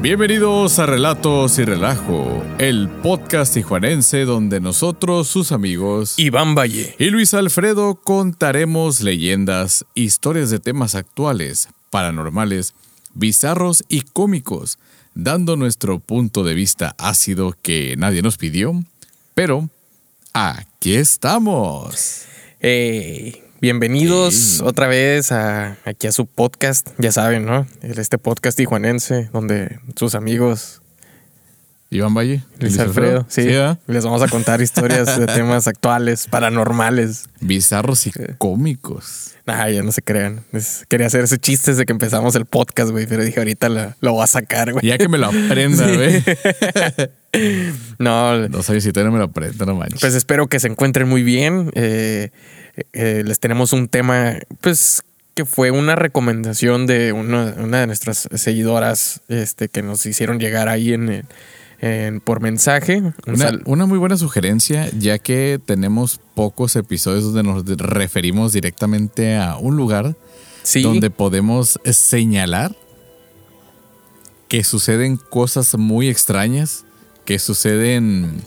Bienvenidos a Relatos y Relajo, el podcast tijuanense donde nosotros, sus amigos Iván Valle y Luis Alfredo contaremos leyendas, historias de temas actuales, paranormales, bizarros y cómicos, dando nuestro punto de vista ácido que nadie nos pidió, pero aquí estamos. Hey, bienvenidos otra vez a, aquí a su podcast, ya saben, ¿no? Este podcast tijuanense donde sus amigos Iván Valle, Luis, Alfredo, sí, les vamos a contar historias de temas actuales, paranormales. bizarros y cómicos. Nah, ya no se crean. Es- quería hacer ese chiste desde que empezamos el podcast, güey, pero dije ahorita lo, lo voy a sacar, güey. Ya que me lo aprenda, güey. No, No sabes si todavía no me lo aprenda, no manches. Pues espero que se encuentren muy bien. Eh, eh, les tenemos un tema, pues, que fue una recomendación de una, una de nuestras seguidoras este, que nos hicieron llegar ahí en, el- en- por mensaje. Un Una, una muy buena sugerencia, ya que tenemos pocos episodios donde nos referimos directamente a un lugar sí, donde podemos señalar que suceden cosas muy extrañas, que suceden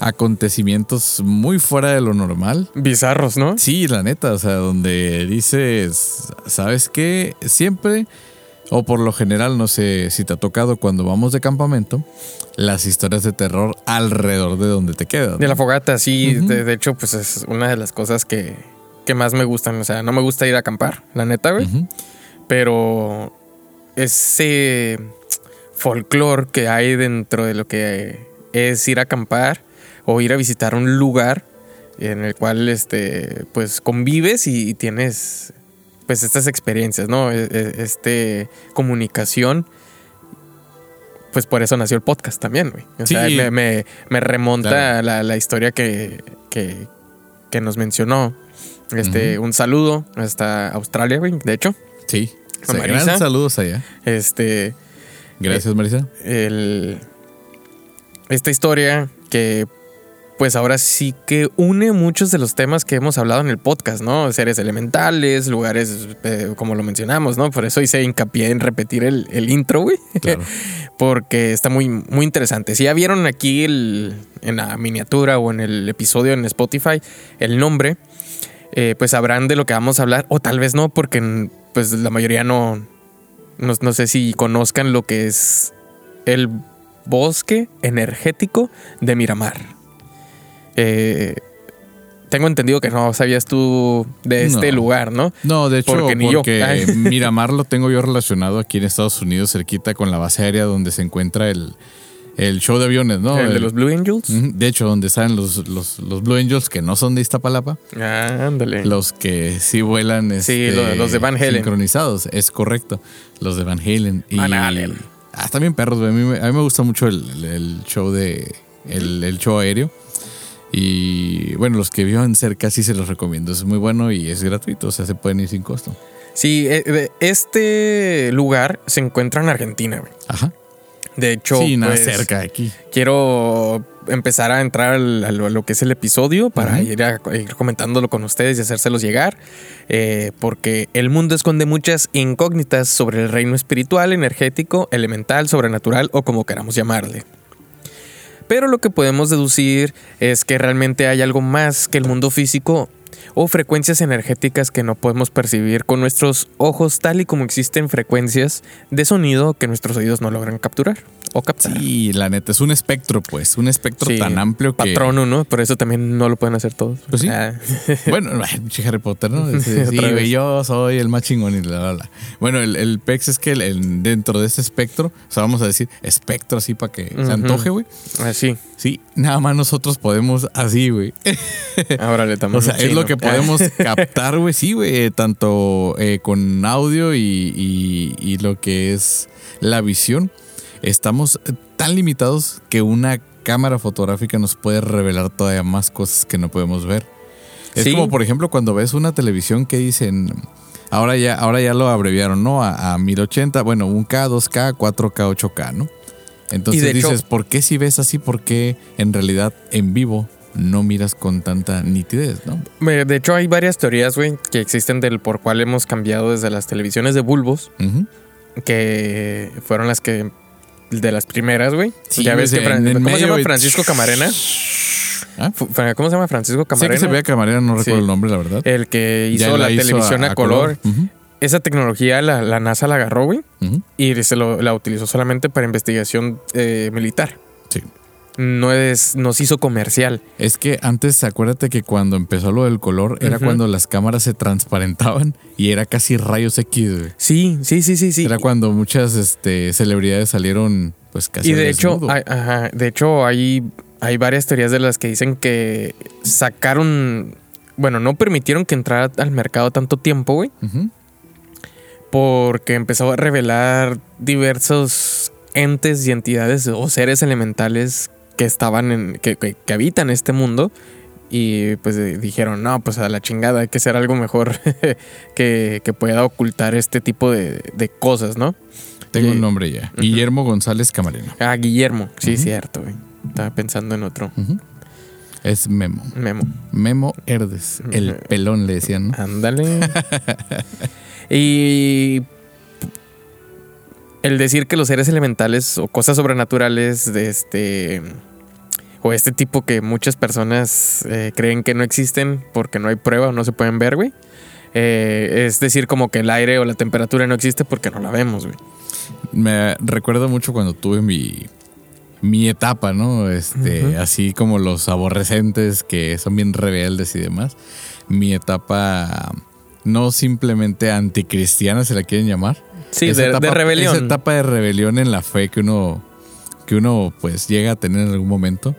acontecimientos muy fuera de lo normal. bizarros, ¿no? Sí, la neta, o sea, donde dices, ¿sabes qué? Siempre, o por lo general, no sé si te ha tocado cuando vamos de campamento, las historias de terror alrededor de donde te quedas. De la fogata, sí. De, de hecho, pues es una de las cosas que, que más me gustan. O sea, no me gusta ir a acampar, la neta, güey. Pero ese folclore que hay dentro de lo que es ir a acampar o ir a visitar un lugar en el cual este pues convives y, y tienes pues estas experiencias, ¿no? E- e- Este comunicación pues por eso nació el podcast también, güey. O sea, Sí. me, me- me remonta Claro. a la, la historia que, que, que nos mencionó. Este, un saludo hasta Australia, güey, de hecho. Sí. O sea, Marisa. gran saludos allá. Este, Gracias, Marisa. el, esta historia que pues ahora sí que une muchos de los temas que hemos hablado en el podcast, ¿no? Seres elementales, lugares, eh, como lo mencionamos, ¿no? Por eso hice hincapié en repetir el, el intro, güey. Claro. Porque está muy, muy interesante. Si ya vieron aquí el, en la miniatura o en el episodio en Spotify el nombre, eh, pues sabrán de lo que vamos a hablar, o tal vez no, porque pues la mayoría no, no, no sé si conozcan lo que es el bosque energético de Miramar. Eh, tengo entendido que no sabías tú de este No. lugar, ¿no? No, de hecho, Porque ni yo. Miramar lo tengo yo relacionado aquí en Estados Unidos, cerquita con la base aérea donde se encuentra el, el show de aviones, ¿no? el de los Blue Angels. De hecho, donde están los, los, los Blue Angels que no son de Iztapalapa, Ah, ándale. los que sí vuelan Sí, este, lo- los de Van Halen. sincronizados, es correcto, los de Van Halen. Y, Van Halen. Ah, bien perros, a mí, me- a mí me gusta mucho el, el show de el, el show aéreo. Y bueno, los que vivan cerca sí se los recomiendo. Es muy bueno y es gratuito, o sea, se pueden ir sin costo. Sí, eh, de- este lugar se encuentra en Argentina, güey. Ajá. De hecho, sí, nada pues, cerca de aquí. quiero empezar a entrar al- a lo, a lo que es el episodio para ir, a- ir comentándolo con ustedes y hacérselos llegar, eh, porque el mundo esconde muchas incógnitas sobre el reino espiritual, energético, elemental, sobrenatural o como queramos llamarle. Pero lo que podemos deducir es que realmente hay algo más que el mundo físico o frecuencias energéticas que no podemos percibir con nuestros ojos tal y como existen frecuencias de sonido que nuestros oídos no logran capturar o captar. Sí, la neta, es un espectro, pues. Un espectro Sí, tan amplio que. Patrono, ¿no? Por eso también no lo pueden hacer todos. Pues sí. Ah. Bueno, Harry Potter, ¿no? Sí, sí, yo soy el más chingón y la, la, la. Bueno, el, el PEX es que el- el- dentro de ese espectro, o sea, vamos a decir espectro así para que se antoje, güey. Así. Sí, nada más nosotros podemos así, güey. Ahora le O sea, es lo que podemos captar, güey, sí, güey, eh, tanto eh, con audio y, y- y lo que es la visión. Estamos tan limitados que una cámara fotográfica nos puede revelar todavía más cosas que no podemos ver. Es Sí. como, por ejemplo, cuando ves una televisión que dicen, ahora ya, ahora ya lo abreviaron, ¿no? A, a 1080, bueno, 1K, 2K, 4K, 8K, ¿no? Entonces hecho- dices, ¿por qué si ves así? ¿Por qué en realidad en vivo no miras con tanta nitidez, no? De hecho, hay varias teorías, güey, que existen del por cuál hemos cambiado desde las televisiones de bulbos, que fueron las que de las primeras, güey. Sí, ya ves que Fran- ¿Cómo se llama. Francisco Camarena? ¿Ah? ¿Cómo se llama Francisco Camarena? que se veía camarera, no recuerdo Sí. el nombre, la verdad. El que hizo la, hizo televisión a, color. Ujú, Esa tecnología la, la NASA la agarró, güey, y se lo- la utilizó solamente para investigación eh, militar. Sí. No es, no se hizo comercial. Es que antes, acuérdate que cuando empezó lo del color, era cuando las cámaras se transparentaban y era casi rayos X, güey. Sí, sí, sí, sí, sí. Era cuando muchas este, celebridades salieron, pues casi. Y de hecho, hay, ajá, de hecho hay, hay varias teorías de las que dicen que sacaron, bueno, no permitieron que entrara al mercado tanto tiempo, güey, Ujú. Porque empezó a revelar diversos entes y entidades o seres elementales que estaban en, que, que- que habitan este mundo. Y pues eh, dijeron, no, pues a la chingada, hay que hacer algo mejor que, que pueda ocultar este tipo de, de cosas, ¿no? Tengo y- un nombre ya. Guillermo González Camarena. Ah, Guillermo, sí, cierto, güey. Estaba pensando en otro. Ujú. Es Memo. Memo. Memo Herdes. El pelón le decían, ¿no? Ándale. y el decir que los seres elementales o cosas sobrenaturales de este o este tipo que muchas personas eh, creen que no existen porque no hay prueba o no se pueden ver, güey. Eh, es decir, como que el aire o la temperatura no existe porque no la vemos, güey. Me recuerdo mucho cuando tuve mi, mi etapa, ¿no? Este, así como los aborrecentes que son bien rebeldes y demás. Mi etapa no simplemente anticristiana, se la quieren llamar. Sí, de, etapa- de rebelión. Esa etapa de rebelión en la fe que uno, que uno pues llega a tener en algún momento.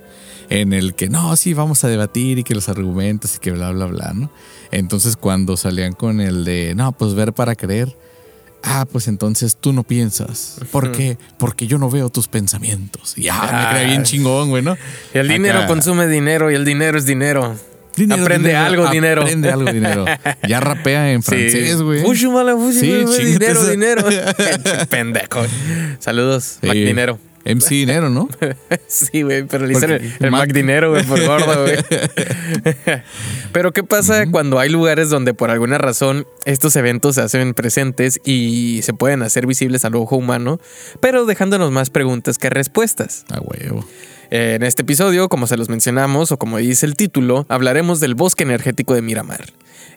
En el que no, sí, vamos a debatir y que los argumentos y que bla, bla, bla, ¿no? Entonces cuando salían con el de, no, pues ver para creer. Ah, pues entonces tú no piensas. ¿Por qué? Porque yo no veo tus pensamientos. Y ah, me creía bien chingón, güey, ¿no? El dinero Acá, consume dinero y el dinero es dinero. dinero, Aprende dinero, algo, dinero. Aprende algo, dinero. Ya rapea en francés, güey. Sí, chingate dinero, dinero. Pendejo. Saludos, Sí. Mac Dinero. MC Dinero, ¿no? Sí, güey, pero le dicen el, Mac- Mac Dinero, güey, por gordo, güey. pero ¿qué pasa cuando hay lugares donde por alguna razón estos eventos se hacen presentes y se pueden hacer visibles al ojo humano, pero dejándonos más preguntas que respuestas? A huevo. En este episodio, como se los mencionamos o como dice el título, hablaremos del bosque energético de Miramar.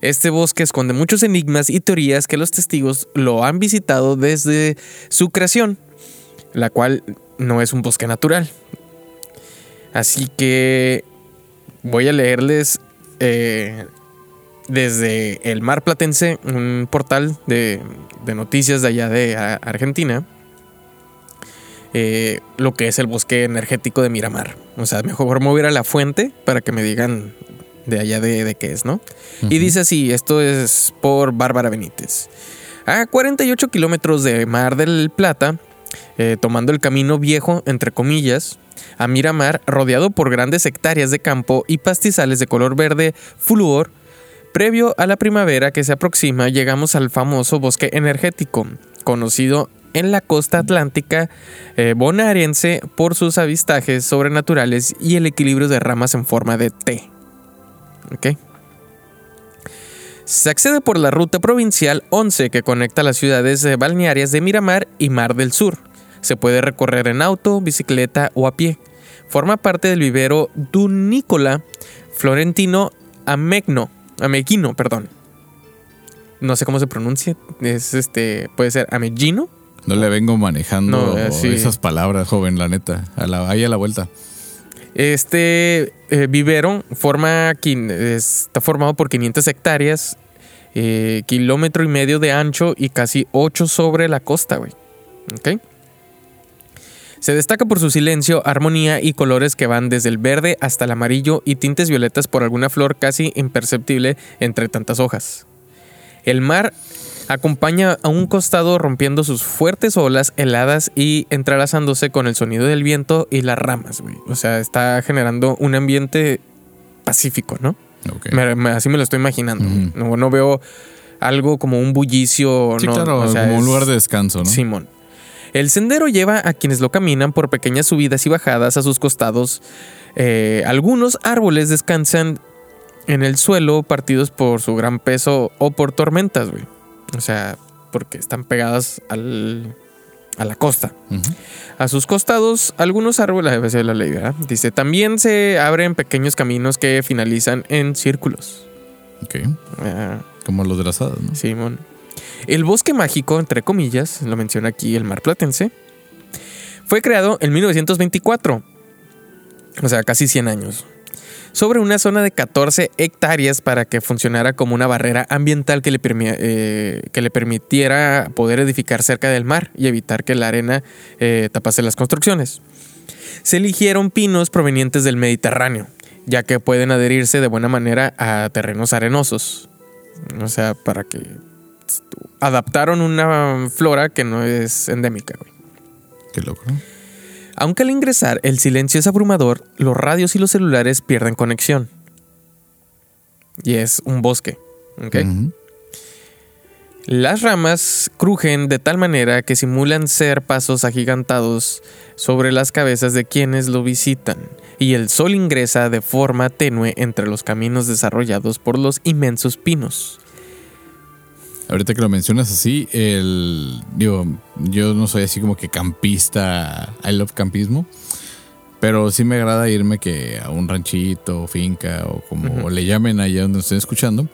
Este bosque esconde muchos enigmas y teorías que los testigos lo han visitado desde su creación, la cual no es un bosque natural. Así que voy a leerles eh, desde el Mar Platense, un portal de, de noticias de allá de Argentina eh, lo que es el bosque energético de Miramar. O sea, mejor mover a la fuente para que me digan de allá de, de qué es, ¿no? Y dice así, esto es por Bárbara Benítez. A 48 kilómetros de Mar del Plata, eh, tomando el camino viejo, entre comillas, a Miramar, rodeado por grandes hectáreas de campo y pastizales de color verde fluor, previo a la primavera que se aproxima, llegamos al famoso bosque energético, conocido en la costa atlántica eh, bonaerense por sus avistajes sobrenaturales y el equilibrio de ramas en forma de T. ¿Ok? Se accede por la ruta provincial 11 que conecta las ciudades balnearias de Miramar y Mar del Sur. Se puede recorrer en auto, bicicleta o a pie. Forma parte del vivero Dunícola Florentino Amegno, Ameguino, perdón. No sé cómo se pronuncia. Es este, puede ser Amegino. No le vengo manejando No, eh, sí. esas palabras, joven, la neta. A la, ahí a la vuelta. Este eh, vivero forma, está formado por 500 hectáreas, eh, kilómetro y medio de ancho y casi 8 sobre la costa, güey. Se destaca por su silencio, armonía y colores que van desde el verde hasta el amarillo y tintes violetas por alguna flor casi imperceptible entre tantas hojas. El mar acompaña a un costado rompiendo sus fuertes olas heladas y entrelazándose con el sonido del viento y las ramas, güey. O sea, está generando un ambiente pacífico, ¿no? Ok. Me- me- así me lo estoy imaginando. no, no veo algo como un bullicio. Sí, no, claro, o sea, como un lugar de descanso, ¿no? Simón. El sendero lleva a quienes lo caminan por pequeñas subidas y bajadas a sus costados. Eh, algunos árboles descansan en el suelo partidos por su gran peso o por tormentas, güey. O sea, porque están pegadas al, a la costa. A sus costados, algunos árboles, a veces la ley, ¿verdad? Dice, también se abren pequeños caminos que finalizan en círculos. Ok. Ah, Como los de las hadas, ¿no? Simón. El bosque mágico, entre comillas, lo menciona aquí el mar platense, fue creado en 1924, o sea, casi 100 años, sobre una zona de 14 hectáreas para que funcionara como una barrera ambiental que le, eh, que le permitiera poder edificar cerca del mar y evitar que la arena eh, tapase las construcciones. Se eligieron pinos provenientes del Mediterráneo, ya que pueden adherirse de buena manera a terrenos arenosos. O sea, para que adaptaron una flora que no es endémica. güey. Qué loco. Aunque al ingresar el silencio es abrumador, los radios y los celulares pierden conexión. Y es un bosque. Las ramas crujen de tal manera que simulan ser pasos agigantados sobre las cabezas de quienes lo visitan, y el sol ingresa de forma tenue entre los caminos desarrollados por los inmensos pinos. Ahorita que lo mencionas así, el digo, yo no soy así como que campista, I love campismo, pero sí me agrada irme que a un ranchito, finca o como le llamen allá donde estén escuchando,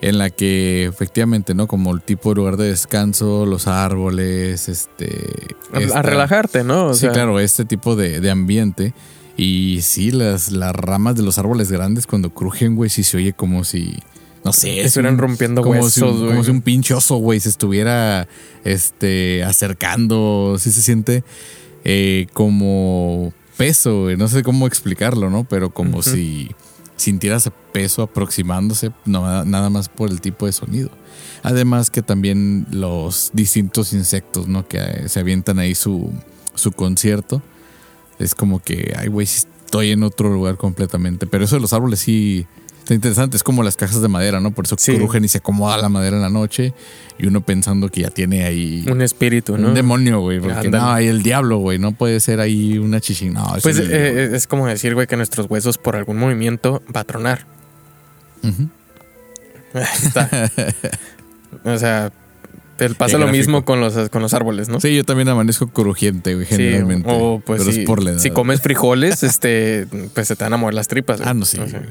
en la que efectivamente, ¿no? Como el tipo de lugar de descanso, los árboles, este... A, relajarte, ¿no? O sí, sea, claro, este tipo de, de ambiente. Y sí, las, las ramas de los árboles grandes cuando crujen, güey, sí se oye como si... No sé, Estuvieran un- rompiendo como huesos, si, un- como si un pinche oso, güey, se estuviera este, acercando. Sí se siente eh, como peso, güey. No sé cómo explicarlo, ¿no? Pero como si sintieras peso aproximándose, no, nada más por el tipo de sonido. Además que también los distintos insectos, ¿no? Que eh, se avientan ahí su, su concierto. Es como que, ay, güey, estoy en otro lugar completamente. Pero eso de los árboles sí está interesante. Es como las cajas de madera, ¿no? Por eso Sí. crujen y se acomoda la madera en la noche. Y uno pensando que ya tiene ahí un espíritu, ¿no? un demonio, güey. Porque no, hay el diablo, güey. No puede ser ahí una chichín. No, es Pues el- eh, es como decir, güey, que nuestros huesos por algún movimiento va a tronar. Ahí está. o sea, te pasa lo mismo con los, con los árboles, ¿no? Sí, yo también amanezco crujiente, güey, Sí, generalmente. o pues pero si, es por la edad. si comes frijoles, este, pues se te van a mover las tripas. güey. Ah, no, sí, O sea.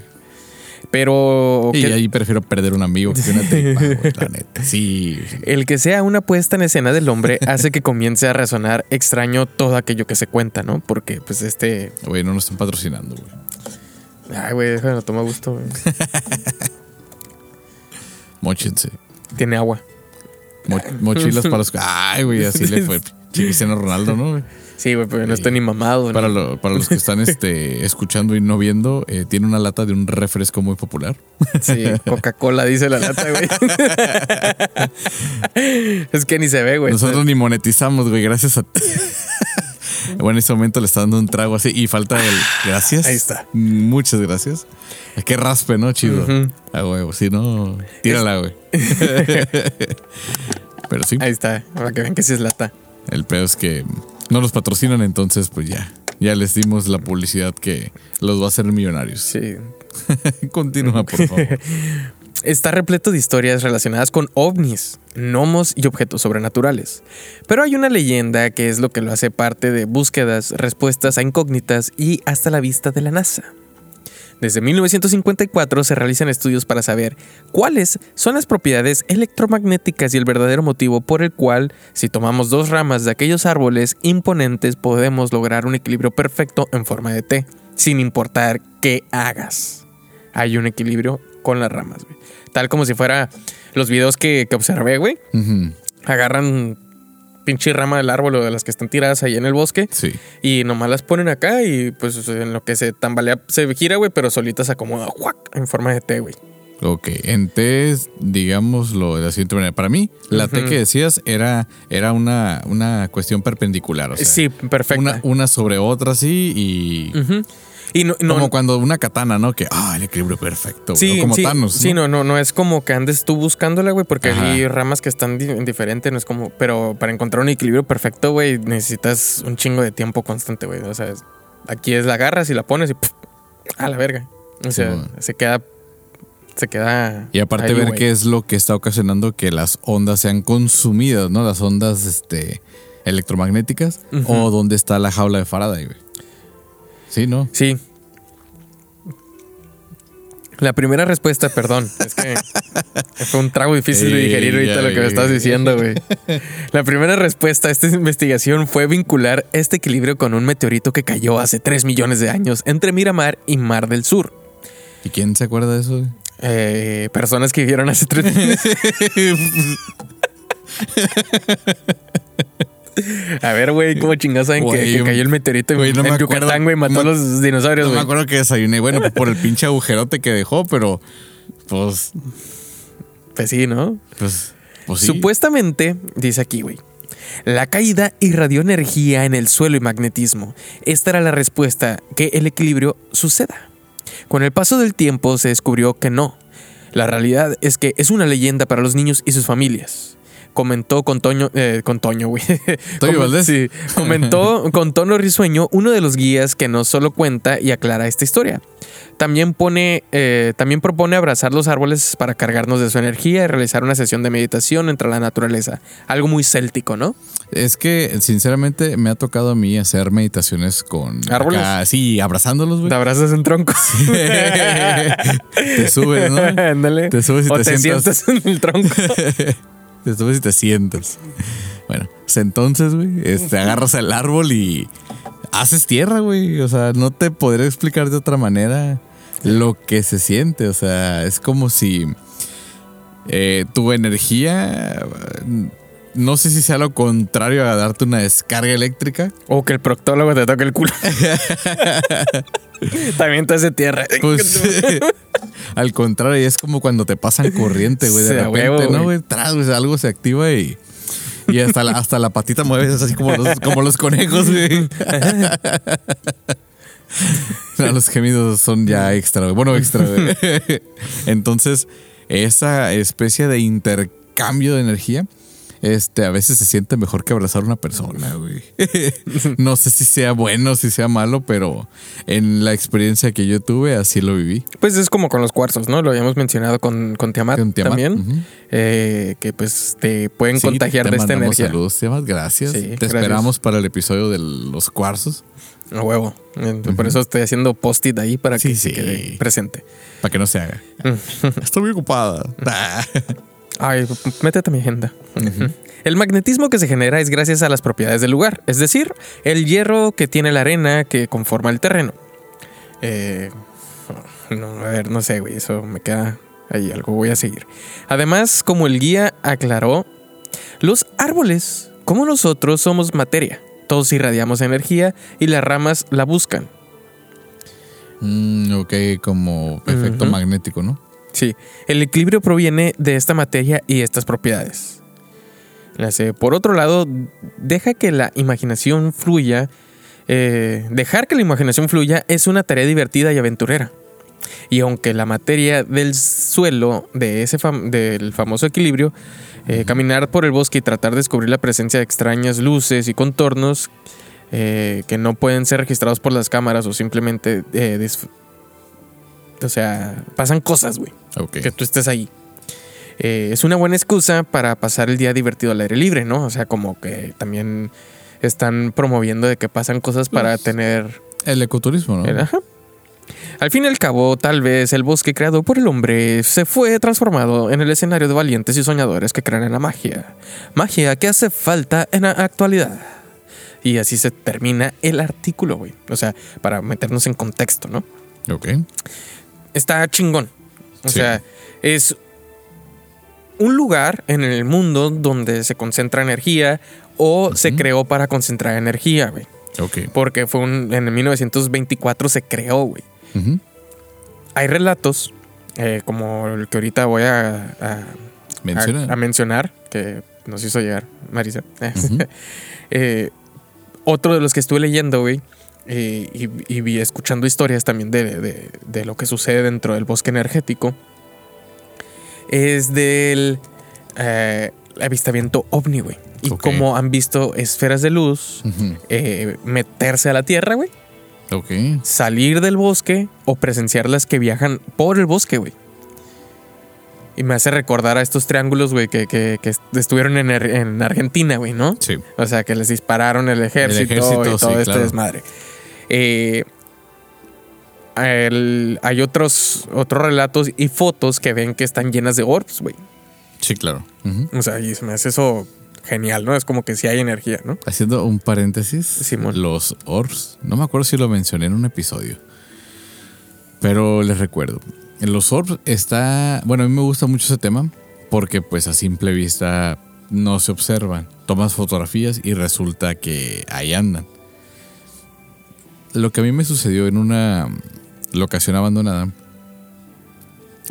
Pero Y que- ahí prefiero perder un amigo que una tripa, la neta. Sí. el que sea una puesta en escena del hombre hace que comience a resonar extraño todo aquello que se cuenta, ¿no? Porque pues este... Güey, no nos están patrocinando, güey. Ay, güey, déjame, toma gusto, güey. Móchense. Tiene agua. Mo- mochilas para los. Ay, güey, así le fue. Cristiano Ronaldo, ¿no? güey? Sí, güey, pero no estoy ni mamado. Para, ¿no? lo- para los que están este, escuchando y no viendo, eh, tiene una lata de un refresco muy popular. Sí, Coca-Cola dice la lata, güey. es que ni se ve, güey. Nosotros ni monetizamos, güey, gracias a ti. Bueno, en este momento le está dando un trago así y falta el gracias. Ahí está. Muchas gracias. Qué raspe, ¿no? Chido. Ujú. A huevo, si no, tírala, güey. Pero sí, Ahí está, para que vean que sí es lata. el pedo es que no los patrocinan, entonces pues ya. Ya les dimos la publicidad que los va a hacer millonarios. Sí. Continúa, por favor. Está repleto de historias relacionadas con ovnis, gnomos y objetos sobrenaturales. Pero hay una leyenda que es lo que lo hace parte de búsquedas, respuestas a incógnitas y hasta la vista de la NASA. Desde 1954 se realizan estudios para saber cuáles son las propiedades electromagnéticas y el verdadero motivo por el cual, si tomamos dos ramas de aquellos árboles imponentes, podemos lograr un equilibrio perfecto en forma de T, sin importar qué hagas. Hay un equilibrio con las ramas, güey. Tal como si fuera los videos que, que observé, güey. Agarran pinche rama del árbol o de las que están tiradas ahí en el bosque Sí. y nomás las ponen acá y pues en lo que se tambalea se gira, güey, pero solita se acomoda ¡juac! en forma de T, güey. Ok, en T, es, digámoslo de la siguiente manera. Para mí, la T Ujú. que decías era, era una, una cuestión perpendicular. O sea, sí, perfecto. Una, una sobre otra, sí, y Ujú. Y no, no- como cuando una katana, ¿no? Que, ah, el equilibrio perfecto. güey, Sí, o como sí, Thanos. Sí, no, no, no es como que andes tú buscándola, güey, porque Ajá. hay ramas que están di- diferentes, no es como, pero para encontrar un equilibrio perfecto, güey, necesitas un chingo de tiempo constante, güey. O sea, aquí es la agarras y la pones y pf, a la verga. O sea, Sí, se queda, se queda. Y aparte ahí, ver qué es lo que está ocasionando que las ondas sean consumidas, ¿no? Las ondas este, electromagnéticas o dónde está la jaula de Faraday, güey. Sí, ¿no? Sí. La primera respuesta, perdón, es que fue un trago difícil de digerir ahorita lo que me estás diciendo, güey. La primera respuesta a esta investigación fue vincular este equilibrio con un meteorito que cayó hace 3 millones de años entre Miramar y Mar del Sur. ¿Y quién se acuerda de eso? Eh, personas que vivieron hace 3 millones. A ver, güey, ¿cómo chingados saben que, Güey, que cayó el meteorito güey, no me en acuerdo. Yucatán, güey? Mató No- a los dinosaurios, No me güey. acuerdo que desayuné. Bueno, por el pinche agujerote que dejó, pero pues, Pues sí, ¿no? pues, pues sí. Supuestamente, dice aquí, güey. La caída irradió energía en el suelo y magnetismo. Esta era la respuesta, que el equilibrio suceda. Con el paso del tiempo se descubrió que no. La realidad es que es una leyenda para los niños y sus familias. Comentó con Toño, eh, con Toño, güey. Toño Valdés. Sí, comentó con tono risueño uno de los guías que no solo cuenta y aclara esta historia. También pone, eh, también propone abrazar los árboles para cargarnos de su energía y realizar una sesión de meditación entre la naturaleza. Algo muy céltico, ¿no? Es que, sinceramente, me ha tocado a mí hacer meditaciones con... ¿Árboles? acá, sí, abrazándolos, güey. Te abrazas un tronco. te subes, ¿no? Ándale. Te subes y o te te sientas. sientas en el tronco. Subes y te sientas. Bueno, pues entonces, güey, este, agarras el árbol y haces tierra, güey. O sea, no te podré explicar de otra manera lo que se siente. O sea, es como si eh, tu energía, no sé si sea lo contrario a darte una descarga eléctrica. o que el proctólogo te toque el culo. También te hace tierra. Pues al contrario, es como cuando te pasan corriente, güey. De repente, huevo, ¿no, güey. güey? Tras, güey, algo se activa y. Y hasta la, hasta la patita mueves así como los, como los conejos, güey. No, los gemidos son ya extra, güey. Bueno, extra, güey. Entonces, esa especie de intercambio de energía, este, a veces se siente mejor que abrazar a una persona, güey. No sé si sea bueno, si sea malo, pero en la experiencia que yo tuve, así lo viví. Pues es como con los cuarzos, ¿no? Lo habíamos mencionado con, con Tiamat, Con Tiamat, también. eh, que pues te pueden Sí, contagiar te de esta energía. Saludos, Tiamat, gracias. Sí, te gracias. esperamos para el episodio de los cuarzos, A huevo. Por eso estoy haciendo post-it ahí para Sí, que se quede presente. para que no se haga. Estoy muy ocupada. Ay, métete a mi agenda. El magnetismo que se genera es gracias a las propiedades del lugar, es decir, el hierro que tiene la arena que conforma el terreno. Eh, no, a ver, no sé, güey, eso me queda ahí, algo voy a seguir. Además, como el guía aclaró, los árboles, como nosotros, somos materia. Todos irradiamos energía y las ramas la buscan. Mm, ok, como efecto magnético, ¿no? Sí, el equilibrio proviene de esta materia y estas propiedades. Por otro lado, deja que la imaginación fluya. eh, dejar que la imaginación fluya es una tarea divertida y aventurera. Y aunque la materia del suelo de ese fam- del famoso equilibrio, eh, caminar por el bosque y tratar de descubrir la presencia de extrañas luces y contornos eh, que no pueden ser registrados por las cámaras o simplemente eh, o sea, pasan cosas, güey Ok. que tú estés ahí. Eh, es una buena excusa para pasar el día divertido al aire libre, ¿no? O sea, como que también están promoviendo de que pasan cosas para Pues, tener... El ecoturismo, ¿no? ajá. Al fin y al cabo, tal vez el bosque creado por el hombre se fue transformado en el escenario de valientes y soñadores que creen en la magia. Magia que hace falta en la actualidad. Y así se termina el artículo, güey. O sea, para meternos en contexto, ¿no? Ok. Está chingón. O Sí. sea, es un lugar en el mundo donde se concentra energía o se creó para concentrar energía, güey. Ok. Porque fue un, en el 1924 se creó, güey. Ujú. Hay relatos, eh, como el que ahorita voy a, a- Menciona. a- a mencionar, que nos hizo llegar Marisa. Eh, otro de los que estuve leyendo, güey, y, y vi escuchando historias también de, de- de lo que sucede dentro del bosque energético, es del eh, avistamiento ovni, güey. Y cómo han visto esferas de luz eh, meterse a la Tierra, güey, Ok. salir del bosque o presenciar las que viajan por el bosque, güey. Y me hace recordar a estos triángulos, güey, que, que, que estuvieron en, Ar- en Argentina, güey, ¿no? Sí. O sea, que les dispararon el ejército, ejército, y todo sí, este claro. desmadre. Eh, el- hay otros, otros relatos y fotos que ven que están llenas de orbs, güey. Sí, claro. O sea, y se me hace eso genial, ¿no? Es como que sí hay energía, ¿no? Haciendo un paréntesis, Simón. los orbs, no me acuerdo si lo mencioné en un episodio, pero les recuerdo. En los orbs está, bueno, a mí me gusta mucho ese tema porque pues a simple vista no se observan. Tomas fotografías y resulta que ahí andan. Lo que a mí me sucedió en una locación abandonada,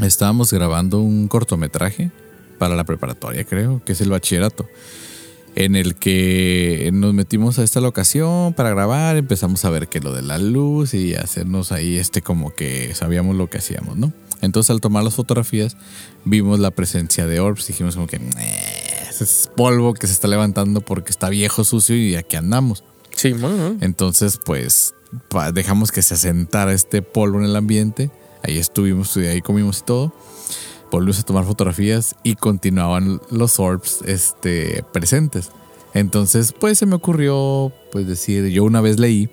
estábamos grabando un cortometraje para la preparatoria, creo, que es el bachillerato en el que nos metimos a esta locación para grabar, empezamos a ver que lo de la luz y hacernos ahí este como que sabíamos lo que hacíamos, ¿no? Entonces al tomar las fotografías vimos la presencia de orbs, dijimos como que "Eh, ese es polvo que se está levantando porque está viejo, sucio y aquí andamos. Sí, bueno, Entonces pues dejamos que se asentara este polvo en el ambiente, ahí estuvimos, ahí comimos y todo. Volvimos a tomar fotografías y continuaban los orbs este, presentes. Entonces, pues se me ocurrió pues decir, yo una vez leí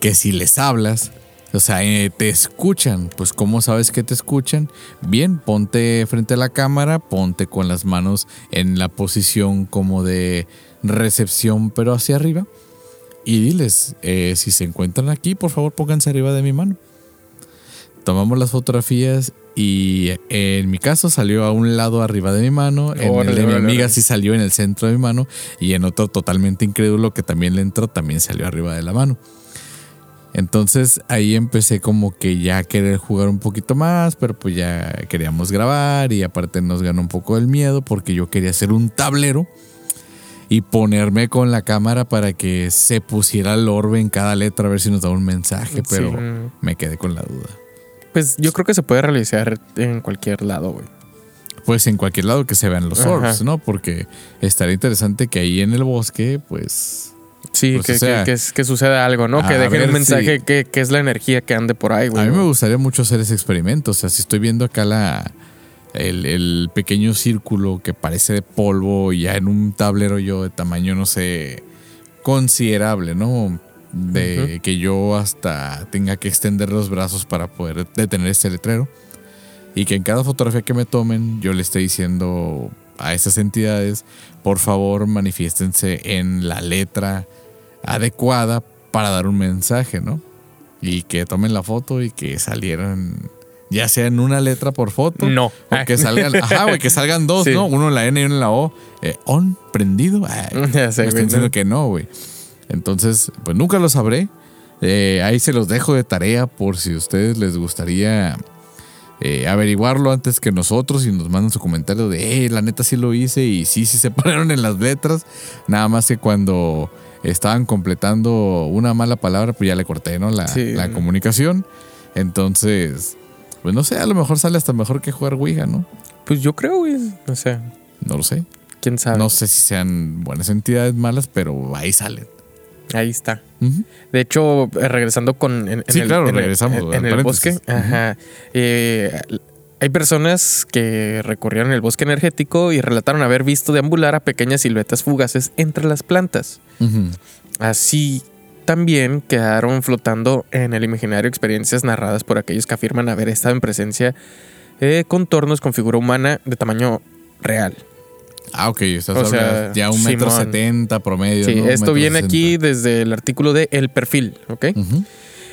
que si les hablas, o sea, eh, te escuchan, pues ¿cómo sabes que te escuchan? Bien, ponte frente a la cámara, ponte con las manos en la posición como de recepción, pero hacia arriba. Y diles, eh, si se encuentran aquí, por favor pónganse arriba de mi mano. Tomamos las fotografías y eh, en mi caso salió a un lado arriba de mi mano, en el Órale, de mi amiga sí salió en el centro de mi mano y en otro totalmente incrédulo que también le entró también salió arriba de la mano. Entonces ahí empecé como que ya a querer jugar un poquito más, pero pues ya queríamos grabar y aparte nos ganó un poco el miedo porque yo quería hacer un tablero y ponerme con la cámara para que se pusiera el orbe en cada letra a ver si nos da un mensaje, pero Sí. me quedé con la duda. Pues yo creo que se puede realizar en cualquier lado, güey. Pues en cualquier lado que se vean los Ajá. orbs, ¿no? Porque estaría interesante que ahí en el bosque, pues... Sí, Pues, que, o sea, que, que, que suceda algo, ¿no? Que dejen un mensaje si- que, que es la energía que ande por ahí, güey. A mí me gustaría mucho hacer ese experimento. O sea, si estoy viendo acá la, el, el pequeño círculo que parece de polvo y ya en un tablero yo de tamaño, no sé, considerable, ¿no? De que yo hasta tenga que extender los brazos para poder detener este letrero. Y que en cada fotografía que me tomen yo le esté diciendo a esas entidades, por favor manifiéstense en la letra adecuada para dar un mensaje, ¿no? Y que tomen la foto y que salieran, ya sea en una letra por foto. No. O que salgan, ajá, güey, que salgan dos, Sí. ¿no? Uno en la N y uno en la O. Eh, ¿On? ¿Prendido? Ay, Ya sé, me están diciendo ¿no? que no, güey. Entonces, pues nunca lo sabré. Eh, ahí se los dejo de tarea por si a ustedes les gustaría eh, averiguarlo antes que nosotros y nos mandan su comentario de, eh, la neta sí lo hice y sí, sí se pararon en las letras. Nada más que cuando estaban completando una mala palabra, pues ya le corté, ¿no? La, Sí. la comunicación. Entonces, pues no sé, a lo mejor sale hasta mejor que jugar Ouija, ¿no? Pues yo creo, güey. O sea, No lo sé. quién sabe. No sé si sean buenas entidades malas, pero ahí salen. Ahí está. De hecho, eh, regresando con. En, en Sí, claro, en regresamos, En, el bosque. Ajá. Eh, hay personas que recorrieron el bosque energético y relataron haber visto deambular a pequeñas siluetas fugaces entre las plantas. Así también quedaron flotando en el imaginario experiencias narradas por aquellos que afirman haber estado en presencia de contornos con figura humana de tamaño real. Ah, ok, estás O hablando sea, ya un metro Simón. setenta promedio. Sí, esto viene aquí desde el artículo de El Perfil, ¿ok?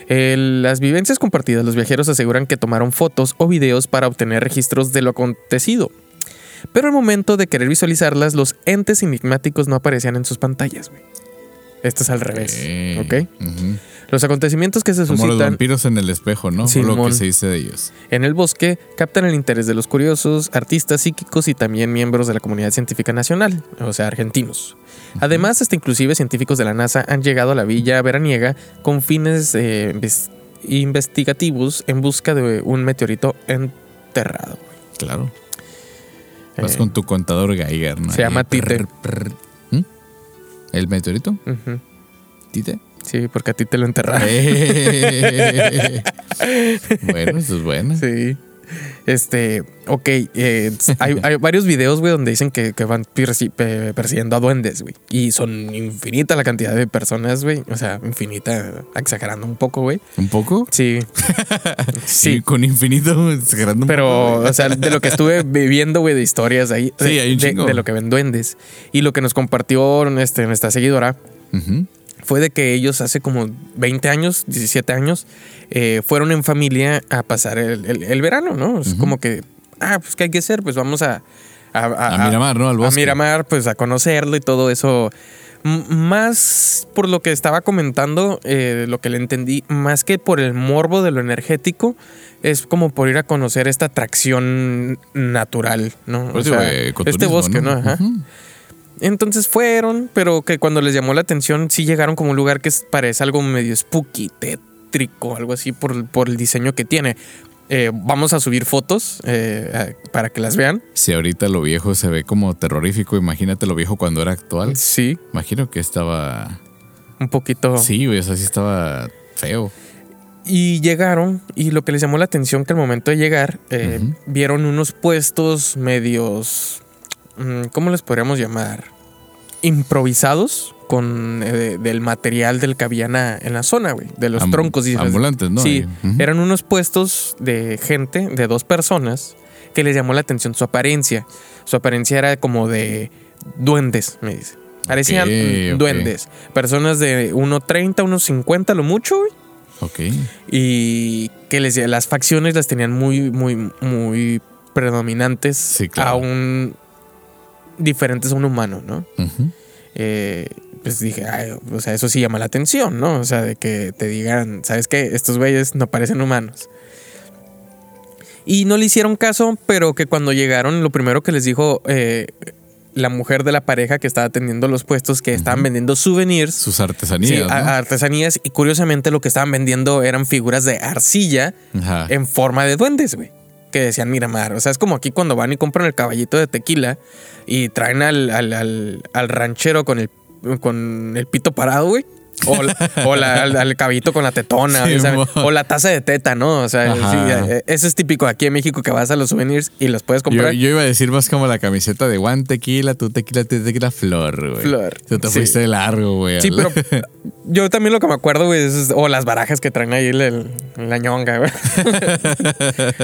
Eh, las vivencias compartidas, los viajeros aseguran que tomaron fotos o videos para obtener registros de lo acontecido. Pero al momento de querer visualizarlas, los entes enigmáticos no aparecían en sus pantallas, güey. Esto es al revés, ¿ok? Los acontecimientos que se Como los suscitan vampiros en el espejo, ¿no? O lo que Simón. se dice de ellos. en el bosque captan el interés de los curiosos, artistas psíquicos y también miembros de la comunidad científica nacional, o sea, argentinos. Además, hasta inclusive científicos de la NASA han llegado a la villa veraniega con fines eh, inves- investigativos en busca de un meteorito enterrado. Claro. Vas Eh, con tu contador Geiger, ¿no? se llama Tite. prr, prr. ¿El meteorito? ¿Tite? Sí, porque a ti te lo enterraron. Eh. bueno, eso es bueno. Sí. Este, ok, eh, hay, hay varios videos, güey, donde dicen que, que van persi- pe- persiguiendo a duendes, güey. Y son infinita la cantidad de personas, güey. O sea, infinita, exagerando un poco, güey. ¿Un poco? Sí. Sí, con infinito, exagerando un Pero, poco, o sea, de lo que estuve viviendo, güey, de historias ahí. Sí, de, hay un de- de lo que ven duendes. Y lo que nos compartió este, nuestra seguidora. Fue de que ellos hace como 20 años, 17 años, eh, fueron en familia a pasar el, el- el verano, ¿no? Es como que, ah, pues, ¿qué hay que hacer? Pues vamos a... A, A Miramar, ¿no? Al A bosque. Miramar, pues a conocerlo y todo eso. M- Más por lo que estaba comentando, eh, lo que le entendí, más que por el morbo de lo energético, es como por ir a conocer esta atracción natural, ¿no? Pues O digo, sea, este bosque, ¿no? Ajá. Entonces fueron, pero que cuando les llamó la atención, sí llegaron como un lugar que parece algo medio spooky, tétrico, algo así por, por el diseño que tiene. Eh, vamos a subir fotos eh, para que las vean. Si ahorita lo viejo se ve como terrorífico, imagínate lo viejo cuando era actual. Sí, Imagino que estaba. un poquito. Sí, o sea, sí estaba feo. Y llegaron, y lo que les llamó la atención que al momento de llegar, eh, vieron unos puestos medios, mm, ¿cómo les podríamos llamar? Improvisados con eh, del material del que había en la, zona, güey, de los Am- troncos. y- ambulantes, ¿no? Sí, eran unos puestos de gente, de dos personas, que les llamó la atención su apariencia. Su apariencia era como de duendes, me dice. Parecían duendes. Personas de 1.30, 1.50, lo mucho, güey Ok. y que les las facciones las tenían muy muy muy predominantes Sí, claro. aún diferentes a un humano no. Eh, pues dije ay, o sea eso sí llama la atención no o sea de que te digan sabes qué estos güeyes no parecen humanos y no le hicieron caso pero que cuando llegaron lo primero que les dijo eh, la mujer de la pareja que estaba atendiendo los puestos que estaban vendiendo souvenirs Sus artesanías. artesanías y curiosamente lo que estaban vendiendo eran figuras de arcilla Ajá. en forma de duendes, güey. Que decían Miramar. O sea, es como aquí cuando van y compran el caballito de tequila y traen al, al- al- al ranchero con el, con el pito parado, güey. O, la- o la- al, al caballito con la tetona, o la taza de teta, ¿no? O sea, sí, eh, eso es típico aquí en México que vas a los souvenirs y los puedes comprar. yo iba a decir más como la camiseta de Juan Tequila, tú tequila, tú tequila, flor, güey. Flor. Tú te Sí. fuiste de largo, güey. Sí, pero yo también lo que me acuerdo, güey, es, o las barajas que traen ahí el, el- la ñonga, güey.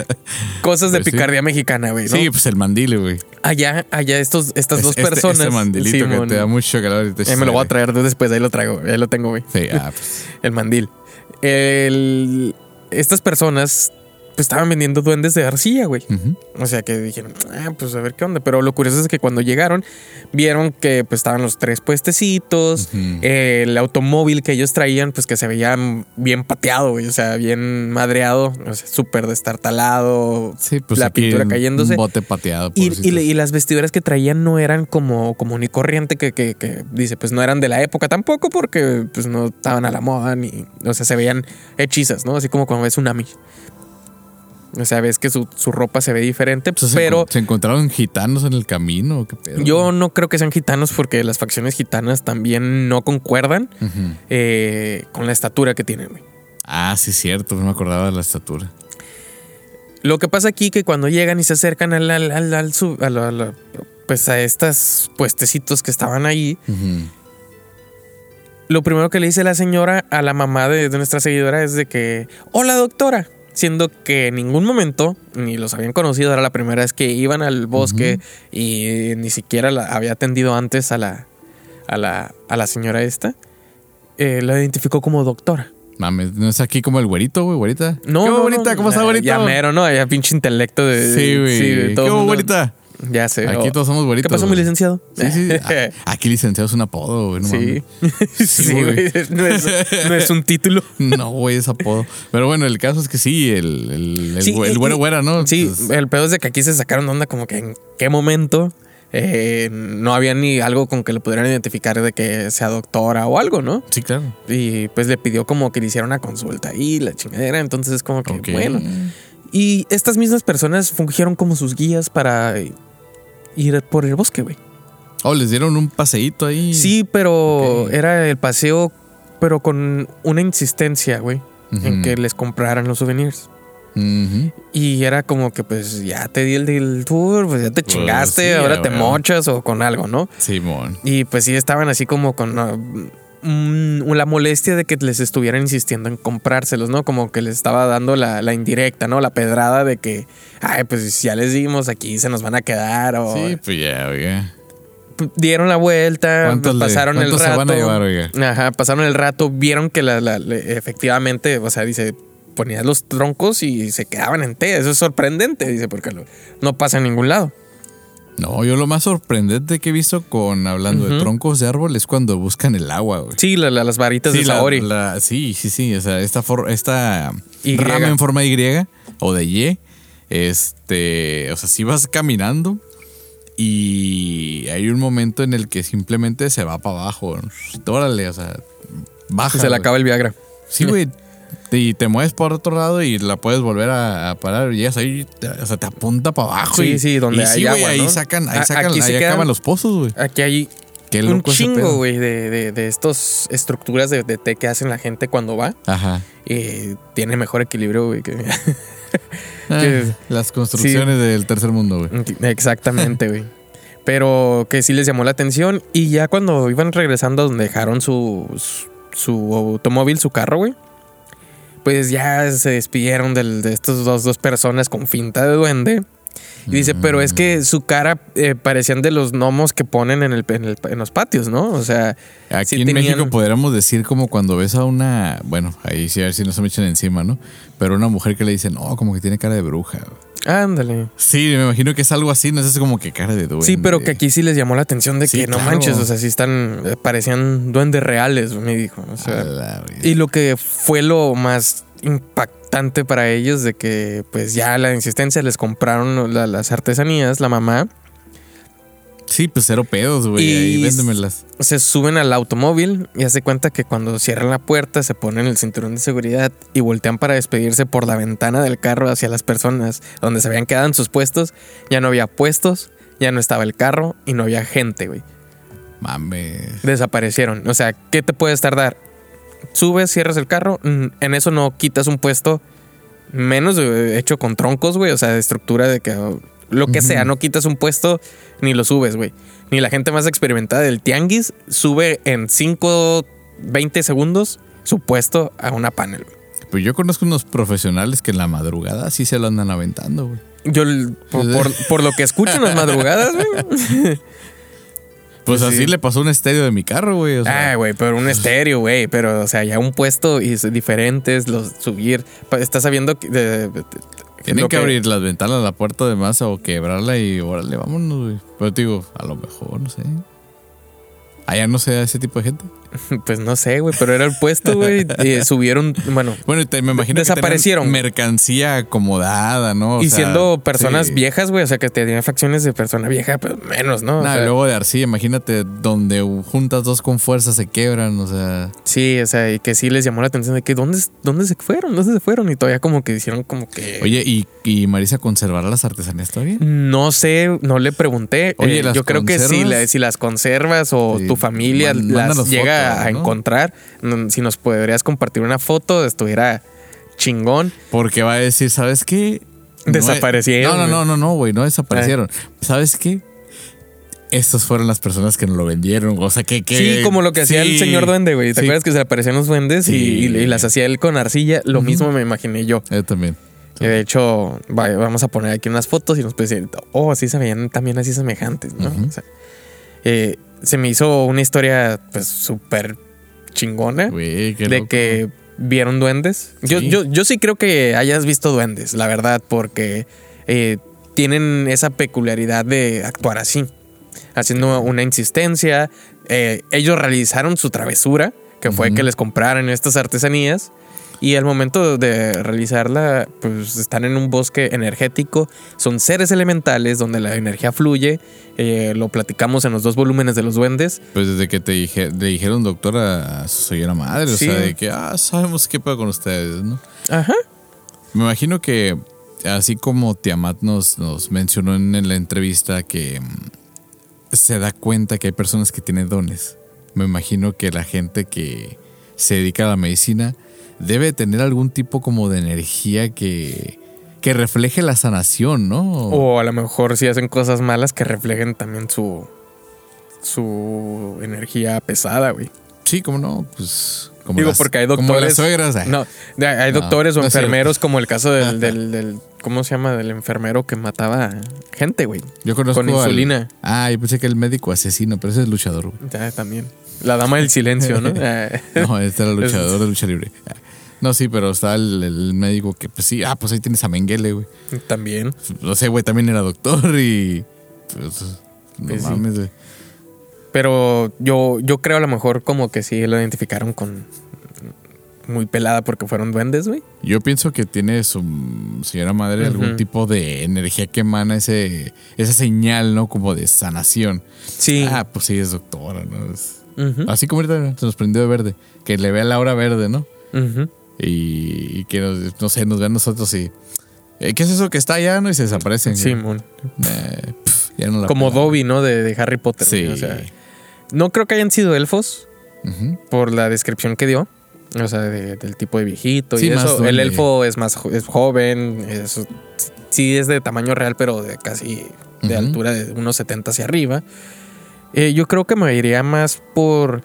Cosas de Pues picardía mexicana, güey. ¿no? Sí, pues el mandile, güey. Allá, allá estos, estas Es- dos este- personas. Este mandilito Simón. que te da mucho calor. y te Eh, me lo voy a traer después, ahí lo traigo, ahí lo tengo, güey. Sí, ah, pues. El mandil. El- estas personas pues, estaban vendiendo duendes de arcilla, güey. O sea que dijeron, ah, pues a ver qué onda. Pero lo curioso es que cuando llegaron, vieron que pues estaban los tres puestecitos, eh, el automóvil que ellos traían, pues que se veía bien pateado, güey. O sea, bien madreado, o sea, súper destartalado. Sí, pues la pintura cayéndose. Un bote pateado. Y, las vestiduras que traían no eran como común y corriente, que, que- que dice, pues no eran de la época tampoco, porque pues no estaban a la moda, ni, o sea, se veían hechizas, ¿no? Así como cuando ves un Ami. O sea, ves que su, su ropa se ve diferente, O sea, ¿se pero ¿Se encontraron gitanos en el camino? ¿Qué pedo? yo no creo que sean gitanos porque las facciones gitanas también no concuerdan eh, con la estatura que tienen. Ah, sí, cierto. No me acordaba de la estatura. Lo que pasa aquí que cuando llegan y se acercan al, al, al- al sub- a la- a la- pues a estas puestecitos que estaban ahí, lo primero que le dice la señora a la mamá de, de nuestra seguidora es de que, hola doctora, siendo que en ningún momento ni los habían conocido, era la primera vez que iban al bosque y ni siquiera la había atendido antes a la, a la, a la señora esta, eh, la identificó como doctora. Mames, ¿no es aquí como el güerito, güey, güerita? No, ¿Qué no, güerita? no, ¿Cómo está, güerito? Ya mero, ¿no? Ya pinche intelecto de... Sí, güey. de ¿Qué todo mundo. güerita? Ya sé. Aquí oh. todos somos güeritos. ¿Qué pasó, mi licenciado? Sí, sí. Aquí licenciado es un apodo, güey. No sí. mames. Sí, güey. No es, no es un título. No, güey, es apodo. Pero bueno, el caso es que sí, el, el, el, Sí, güero güera, ¿no? Sí, Entonces, el pedo es de que aquí se sacaron de onda como que en qué momento eh, no había ni algo con que le pudieran identificar de que sea doctora o algo, ¿no? sí, claro. Y pues le pidió como que le hiciera una consulta y la chingadera, entonces es como que bueno. Y estas mismas personas fungieron como sus guías para ir por el bosque, güey. Oh, les dieron un paseíto ahí. Sí, pero era el paseo, pero con una insistencia, güey, en que les compraran los souvenirs. Y era como que, pues, ya te di el, del tour, pues ya te Pues, chingaste, sí, ahora te mochas o con algo, ¿no? Simón. Y pues sí estaban así como con ah, la molestia de que les estuvieran insistiendo en comprárselos, ¿no? Como que les estaba dando la, la indirecta, ¿no? La pedrada de que, ay, pues ya les dimos aquí, se nos van a quedar. O Sí, pues ya, oiga. Dieron la vuelta, ¿Cuántos le- pasaron el rato. se van a llevar, oiga? Ajá, pasaron el rato, vieron que la, efectivamente, o sea, dice, ponías los troncos y se quedaban en té. Eso es sorprendente, dice, porque no pasa en ningún lado. No, yo lo más sorprendente que he visto con hablando de troncos de árbol es cuando buscan el agua, güey. Sí, la- la- las varitas Sí, de la- Saori. la- sí, sí, sí. O sea, esta, for- esta Y. rama en forma de Y o de Y, este, o sea, si vas caminando y hay un momento en el que simplemente se va para abajo. Órale, o sea, baja. se le acaba el Viagra. Sí, güey. Y te mueves por otro lado y la puedes volver a, a parar. Y llegas ahí, te- o sea, te apunta para abajo. Sí, y, sí, donde y hay sí, agua, ahí ¿no? sacan, ahí sacan, aquí ahí quedan- acaban los pozos, güey. Aquí hay Qué un chingo, güey, de, de, de estos estructuras de, de té que hacen la gente cuando va. Ajá. Y tiene mejor equilibrio, güey. que- Que- las construcciones del tercer mundo, güey. Exactamente, güey. Pero que sí les llamó la atención. Y ya cuando iban regresando donde dejaron su, su automóvil, su carro, güey. Pues ya se despidieron del- de estas dos, dos personas con finta de duende. Y dice, pero es que su cara eh, parecían de los gnomos que ponen en, el, en, el- en los patios, ¿no? O sea, Aquí sí en tenían- México podríamos decir como cuando ves a una, bueno, ahí sí a ver si no se me echan encima, ¿no? Pero una mujer que le dice, no, como que tiene cara de bruja. güey". ándale. Sí, me imagino que es algo así, no es como que cara de duende. Sí, pero que aquí sí les llamó la atención de Sí, que no claro. manches, o sea, sí están, eh, parecían duendes reales, me dijo. O sea. Y lo que fue lo más impactante para ellos de que pues ya la insistencia les compraron la- las artesanías, la mamá, Sí, pues cero pedos, güey. Ahí véndemelas. se suben al automóvil y hace cuenta que cuando cierran la puerta se ponen el cinturón de seguridad y voltean para despedirse por la ventana del carro hacia las personas donde se habían quedado en sus puestos, ya no había puestos, ya no estaba el carro y no había gente, güey. Mames. Desaparecieron. O sea, ¿qué te puedes tardar? Subes, cierras el carro, mm, en eso no quitas un puesto menos de- hecho con troncos, güey, o sea, de estructura de que oh, lo que sea, no quitas un puesto ni lo subes, güey. Ni la gente más experimentada del tianguis sube en 5, 20 segundos su puesto a una panel, güey. Pues yo conozco unos profesionales que en la madrugada sí se lo andan aventando, güey. Yo, por- por lo que escucho en las madrugadas, güey. Pues así sí. le pasó un estéreo de mi carro, güey. O sea, Ah, güey, pero un estéreo, güey. Pero, o sea, ya un puesto y es diferentes, los subir. Estás sabiendo que. de- tienen que, abrir las ventanas, la puerta de masa o quebrarla y órale, vámonos, güey. Pero te digo, a lo mejor, no sé. Allá no sé ese tipo de gente. Pues no sé, güey, pero era el puesto, güey. y subieron, bueno. Bueno, te- me imagino Desaparecieron. que mercancía acomodada, ¿no? O y sea, siendo personas sí. viejas, güey, o sea, que tenían facciones de persona vieja, pero menos, ¿no? O Nah, sea, luego de arcilla, imagínate donde juntas dos con fuerza se quebran, o sea. Sí, o sea, y que sí les llamó la atención de que ¿dónde, dónde se fueron? ¿Dónde se fueron? Y todavía como que hicieron como que... Oye, ¿y, y Marisa conservará las artesanías todavía? No sé, no le pregunté. Oye, Eh, ¿las yo creo que la- si las conservas o Sí, tu familia man- las llega a encontrar, si nos podrías compartir una foto, estuviera chingón. Porque va a decir, ¿sabes qué? Desaparecieron, No, no, no, no, no, güey, no desaparecieron. ¿Sabes qué? Estas fueron las personas que nos lo vendieron. O sea, que. que sí, como lo que hacía el señor duende, güey. ¿Te sí. acuerdas que se aparecían los duendes y- Sí. y, y las hacía él con arcilla? Lo mismo me imaginé yo. Yo también. Que de hecho, vaya, vamos a poner aquí unas fotos y nos puede decir, oh, sí se veían también así semejantes, ¿no? O sea, eh, se me hizo una historia, pues, súper chingona Güey, qué de loco. que vieron duendes. Yo, Sí. yo, yo sí creo que hayas visto duendes, la verdad, porque eh, tienen esa peculiaridad de actuar así, haciendo una insistencia. Eh, ellos realizaron su travesura, que fue que les compraran estas artesanías. Y al momento de realizarla, pues están en un bosque energético. Son seres elementales donde la energía fluye. Eh, lo platicamos en los dos volúmenes de los duendes. Pues desde que te dije, le dijeron doctor a su señora madre, Sí. o sea, de que, ah, sabemos qué puedo con ustedes, ¿no? Ajá. Me imagino que, así como Tiamat nos, nos mencionó en la entrevista que mm, se da cuenta que hay personas que tienen dones, me imagino que la gente que se dedica a la medicina debe tener algún tipo como de energía que que refleje la sanación, ¿no? O a lo mejor si hacen cosas malas que reflejen también su su energía pesada, güey. Sí, como no, pues como Digo, las- porque hay como doctores. las suegras. ay. No, hay No, doctores o no enfermeros como el caso del, del, del- ¿Cómo se llama? Del enfermero que mataba gente, güey. Yo conozco con al- insulina. Ah, yo pensé que el médico asesino, pero ese es luchador, güey. Ya, también. La dama del silencio, ¿no? No, este era luchador de lucha libre. No, sí, pero está el, el médico que, pues sí, ah, pues ahí tienes a Menguele, güey. también. No sé, güey, también era doctor y. Pues, no Pues sí. mames, güey. Pero yo, yo creo a lo mejor como que sí lo identificaron con muy pelada porque fueron duendes, güey. Yo pienso que tiene su señora madre algún tipo de energía que emana ese, esa señal, ¿no? Como de sanación. Sí. Ah, pues sí, es doctora, ¿no? Es- Así como ahorita se nos prendió de verde. Que le vea la hora verde, ¿no? ujú. Y, y que nos, no sé, nos vea a nosotros y. eh, ¿Qué es eso que está allá, no? Y se desaparecen. Sí, güey. mon. Eh, no la Como. Dobby, ¿no? De, de Harry Potter. Sí. O sea, no creo que hayan sido elfos por la descripción que dio. O sea, de- del tipo de viejito Sí, y. El elfo es más es joven. es- sí es de tamaño real, pero de casi de altura de unos 70 hacia arriba. Eh, yo creo que me iría más por...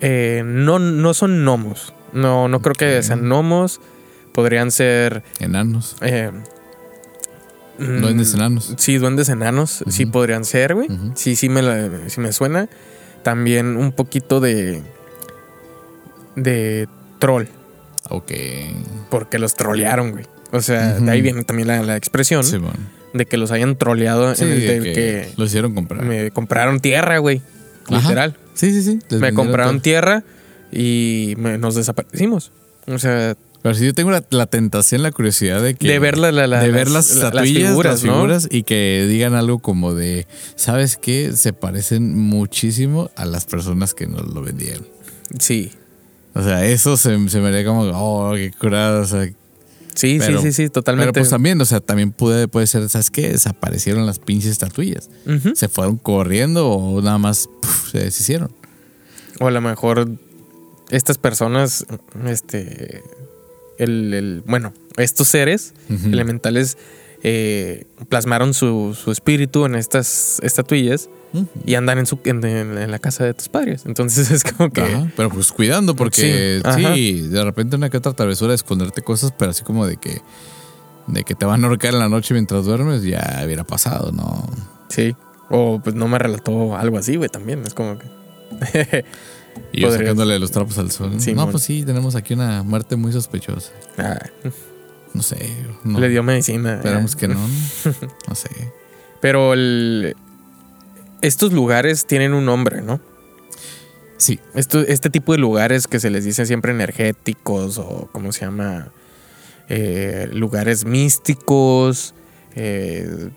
eh, no, no son gnomos. No, no creo que sean gnomos. Podrían ser... Enanos. eh, mm, Duendes enanos. Sí, duendes enanos. Sí podrían ser, güey. Sí, sí me, la- sí me suena. También un poquito de... De troll. Ok. Porque los trolearon, güey. O sea, de ahí viene también la, la expresión Simón. de que los hayan troleado Sí, en el de que, que, lo hicieron comprar. me compraron tierra, güey. Literal. Sí, sí, sí. les Me compraron todo. tierra y me- nos desaparecimos. O sea, Pero si yo tengo la, la tentación, la curiosidad de que. de ver la- la- la- de ver las, las ¿no? figuras y que digan algo como de, ¿sabes qué? Se parecen muchísimo a las personas que nos lo vendieron. Sí. O sea, eso se, se me haría como, oh, qué curado. O sea, Sí, Pero- sí, sí, sí, totalmente. pero pues también, o sea, también puede, puede ser, ¿sabes qué? Desaparecieron las pinches estatuillas. Se fueron corriendo o nada más puf, se deshicieron. O a lo mejor estas personas, este, el, el- bueno, estos seres elementales eh, plasmaron su, su espíritu en estas estatuillas y andan en, su, en, en- en la casa de tus padres. Entonces es como que... Ajá, pero pues cuidando, porque Sí, sí, de repente una que otra travesura de esconderte cosas, pero así como de que de que te van a ahorcar en la noche mientras duermes, ya hubiera pasado, ¿no? Sí. O pues no me relató algo así, güey, también. Es como que... Y yo Podría- sacándole los trapos al sol. ¿no? Sí, no, mon. pues sí, tenemos aquí una muerte muy sospechosa. Ah, No sé. No, Le dio medicina. Esperamos Ah. que no. No sé. Pero el- estos lugares tienen un nombre, ¿no? Sí, Esto, este tipo de lugares que se les dice siempre energéticos o cómo se llama, Eh, lugares místicos. eh,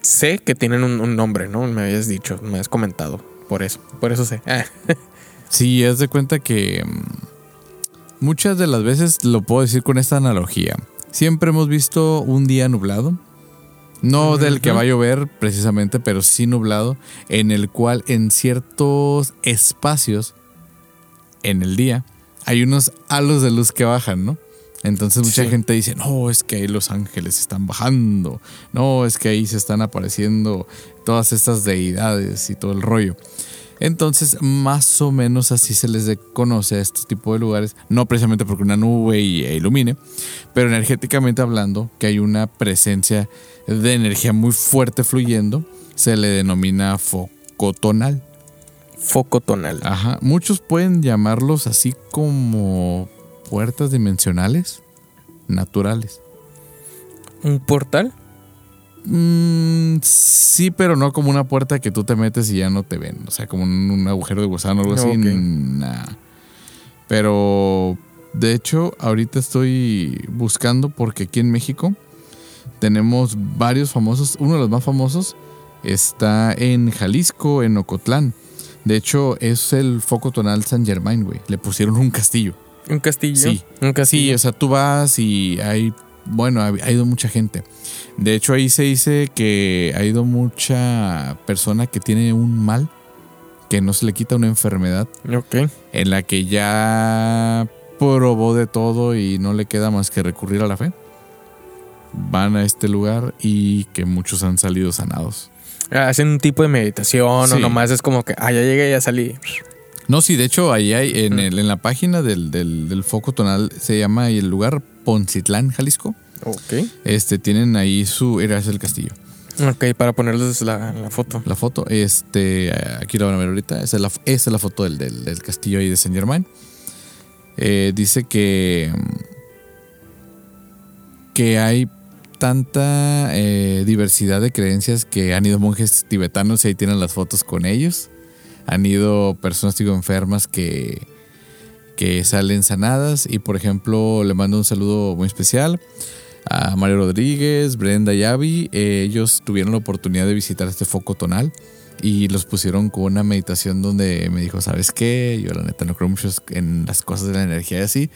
sé que tienen un, un nombre, ¿no? Me habías dicho, me has comentado. Por eso, por eso sé. Ah, sí, haz de cuenta que mm, muchas de las veces lo puedo decir con esta analogía. Siempre hemos visto un día nublado. No del que va a llover precisamente, pero sí nublado, en el cual en ciertos espacios en el día hay unos halos de luz que bajan, ¿no? Entonces mucha Sí. gente dice, no, es que ahí los ángeles están bajando, no, es que ahí se están apareciendo todas estas deidades y todo el rollo. Entonces, más o menos así se les conoce a este tipo de lugares, no precisamente porque una nube y- e ilumine, pero energéticamente hablando, que hay una presencia de energía muy fuerte fluyendo, se le denomina focotonal. foco tonal. Ajá, muchos pueden llamarlos así como puertas dimensionales naturales. ¿Un portal? Mm, sí, pero no como una puerta que tú te metes y ya no te ven. O sea, como un, un agujero de gusano o algo así. Ok. nah. Pero, de hecho, ahorita estoy buscando porque aquí en México tenemos varios famosos. Uno de los más famosos está en Jalisco, en Ocotlán. De hecho, es el foco tonal San Germain, güey. Le pusieron un castillo. ¿Un castillo? Sí. Un Sí, castillo. o sea, tú vas y hay, bueno, ha, ha ido mucha gente. De hecho, ahí se dice que ha ido mucha persona que tiene un mal, que no se le quita una enfermedad, ok. en la que ya probó de todo y no le queda más que recurrir a la fe. van a este lugar y que muchos han salido sanados. Hacen un tipo de meditación o Sí. nomás es como que, ah, ya llegué, ya salí. No, sí, de hecho, ahí hay, en, el- en la página del, del- del foco tonal, se llama el lugar Poncitlán, Jalisco. Ok. Este, tienen ahí su, era ese el castillo. Ok, para ponerles la, la foto. La foto, este, aquí la van a ver ahorita, esa es la, esa es la foto del, del- del castillo ahí de Saint Germain. Eh, dice que, que hay tanta eh, diversidad de creencias que han ido monjes tibetanos y ahí tienen las fotos con ellos. Han ido personas digo, enfermas que, que salen sanadas y por ejemplo le mando un saludo muy especial a Mario Rodríguez, Brenda y Abby. Eh, ellos tuvieron la oportunidad de visitar este foco tonal y los pusieron con una meditación donde me dijo, ¿sabes qué? Yo la neta no creo mucho en las cosas de la energía y así,